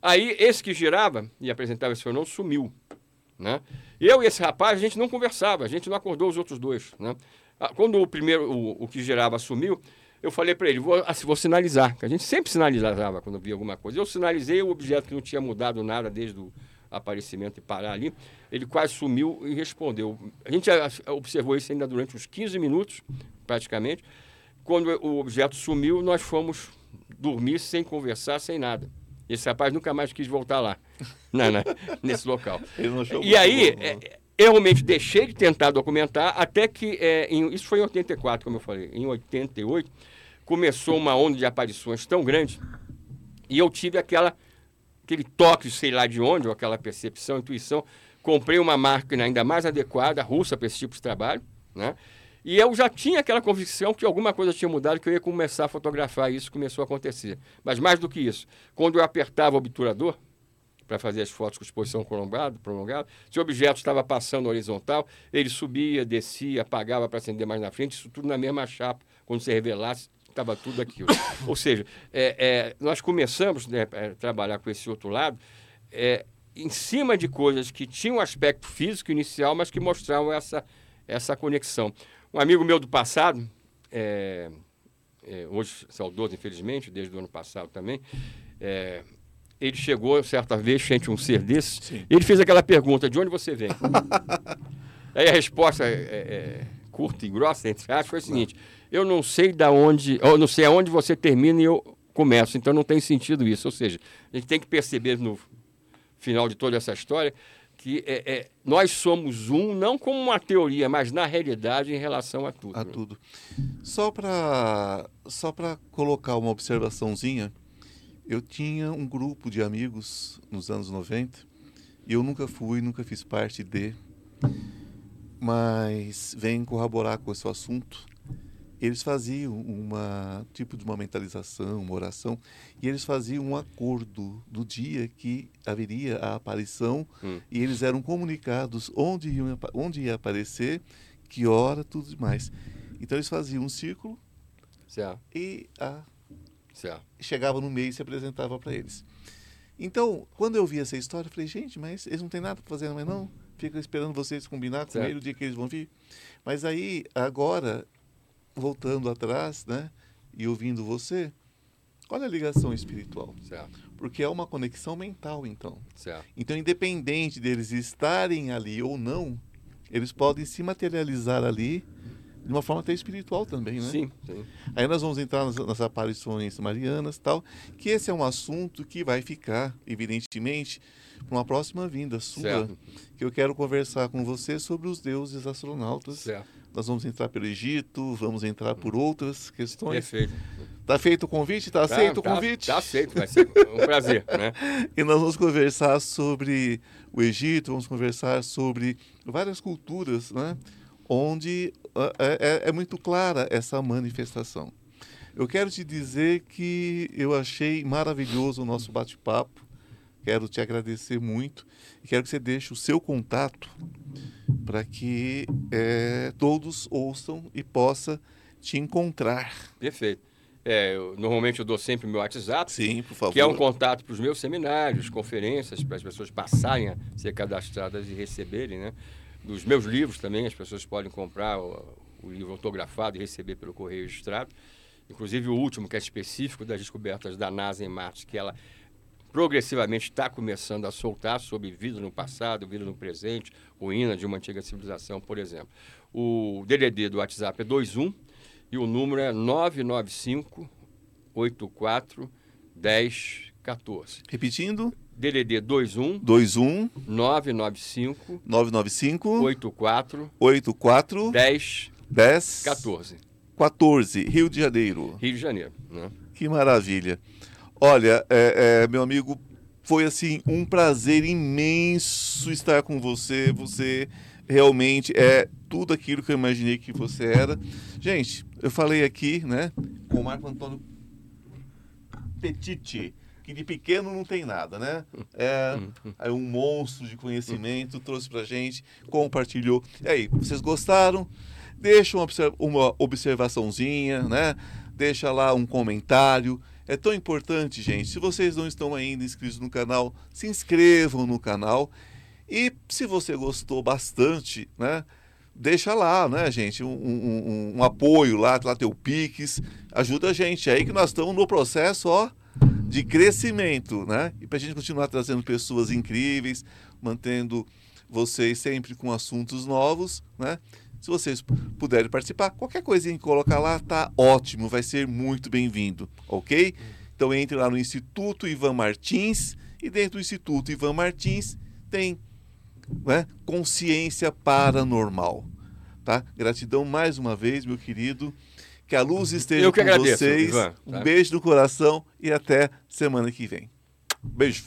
Aí esse que girava e apresentava esse fenômeno sumiu. Né? Eu e esse rapaz, a gente não conversava, a gente não acordou os outros dois. Né? Ah, Quando o primeiro, o, o que girava, sumiu, eu falei para ele, vou, assim, vou sinalizar, que a gente sempre sinalizava quando via alguma coisa. Eu sinalizei o objeto que não tinha mudado nada desde o aparecimento e parar ali, ele quase sumiu e respondeu. A gente ah, observou isso ainda durante uns 15 minutos, praticamente. Quando o objeto sumiu, nós fomos dormir sem conversar, sem nada. Esse rapaz nunca mais quis voltar lá, na- na- nesse local. E aí, bom, né? é, eu realmente deixei de tentar documentar, até que, é, em- isso foi em 84, como eu falei, em 88, começou uma onda de aparições tão grande, e eu tive aquela, aquele toque, sei lá de onde, ou aquela percepção, intuição, comprei uma máquina ainda mais adequada, russa, para esse tipo de trabalho, né? E eu já tinha aquela convicção que alguma coisa tinha mudado, que eu ia começar a fotografar, e isso começou a acontecer. Mas mais do que isso, quando eu apertava o obturador, para fazer as fotos com exposição prolongada, prolongada. Se o objeto estava passando horizontal, ele subia, descia, apagava para acender mais na frente, isso tudo na mesma chapa. Quando você revelasse, estava tudo aquilo. Ou seja, é, é, nós começamos né, a trabalhar com esse outro lado é, em cima de coisas que tinham um aspecto físico inicial, mas que mostravam essa, essa conexão. Um amigo meu do passado, é, é, hoje saudoso, infelizmente, desde o ano passado também, é, ele chegou certa vez frente a um ser desse, Sim. ele fez aquela pergunta, de onde você vem? Aí a resposta é, é, curta e grossa, entre aspas, foi o seguinte, eu não sei da onde, eu não sei aonde você termina e eu começo, então não tem sentido isso. Ou seja, a gente tem que perceber no final de toda essa história que é, é, nós somos um, não como uma teoria, mas na realidade em relação a tudo. a tudo. Só para só colocar uma observaçãozinha, eu tinha um grupo de amigos nos anos 90 e eu nunca fui, nunca fiz parte de, mas vem corroborar com esse assunto. Eles faziam uma tipo de uma mentalização, uma oração, e eles faziam um acordo do dia que haveria a aparição, Hum. e eles eram comunicados onde, iam, onde ia aparecer, que hora, tudo mais. Então eles faziam um círculo Certo, e a, certo. chegava no meio e se apresentava para eles. Então, quando eu vi essa história, eu falei, gente, mas eles não têm nada para fazer, mas não? Fica esperando vocês combinar com Certo. ele o dia que eles vão vir. Mas aí, agora, voltando atrás, né, e ouvindo você, olha a ligação espiritual. Certo, Porque é uma conexão mental, então. certo. Então, independente deles estarem ali ou não, eles podem se materializar ali de uma forma até espiritual também, né? Sim, sim. Aí nós vamos entrar nas, nas aparições marianas tal, que esse é um assunto que vai ficar, evidentemente, para uma próxima vinda sua, Certo. que eu quero conversar com você sobre os deuses astronautas. Certo. Nós vamos entrar pelo Egito, vamos entrar por outras questões. Perfeito. Tá feito o convite? Tá aceito o Tá- convite? Tá, aceito, vai ser um prazer, né? E nós vamos conversar sobre o Egito, vamos conversar sobre várias culturas, né? onde ah, é, é- é muito clara essa manifestação. Eu quero te dizer que eu achei maravilhoso o nosso bate-papo. Quero te agradecer muito e quero que você deixe o seu contato para que eh, todos ouçam e possa te encontrar. Perfeito. É, eu- normalmente eu dou sempre o meu WhatsApp, Sim, que é um contato para os meus seminários, conferências, para as pessoas passarem a ser cadastradas e receberem, né? Dos meus livros também, as pessoas podem comprar o, o livro autografado e receber pelo correio registrado. Inclusive o último, que é específico das descobertas da NASA em Marte, que ela progressivamente está começando a soltar sobre vida no passado, vida no presente, ruína de uma antiga civilização, por exemplo. O DDD do WhatsApp é 21 e o número é 995 84 1014. Repetindo? DDD 21 21 995 995 84 84 10 10 14. 14, Rio de Janeiro. Rio de Janeiro, né? Que maravilha. Olha, é, é, meu amigo, foi assim um prazer imenso estar com você. Você realmente é tudo aquilo que eu imaginei que você era. Gente, eu falei aqui, né, com o Marco Antônio Petiti, que de pequeno não tem nada, né? É, é um monstro de conhecimento, trouxe pra gente, compartilhou. E aí, vocês gostaram? Deixa uma, observaçãozinha, né? Deixa lá um comentário. É tão importante, gente. Se vocês não estão ainda inscritos no canal, se inscrevam no canal. E se você gostou bastante, né? Deixa lá, né, gente? Um, um, um apoio lá, lá tem o Pix. Ajuda a gente aí que nós estamos no processo, ó, de crescimento, né? E para a gente continuar trazendo pessoas incríveis, mantendo vocês sempre com assuntos novos, né? Se vocês puderem participar, qualquer coisinha que colocar lá tá ótimo, vai ser muito bem-vindo, ok? Então entre lá no Instituto Ivan Martins e dentro do Instituto Ivan Martins tem né, consciência paranormal, tá? Gratidão mais uma vez, meu querido. Que a luz esteja Eu que com agradeço, vocês. Ivan, tá? Um beijo no coração e até semana que vem. Beijo.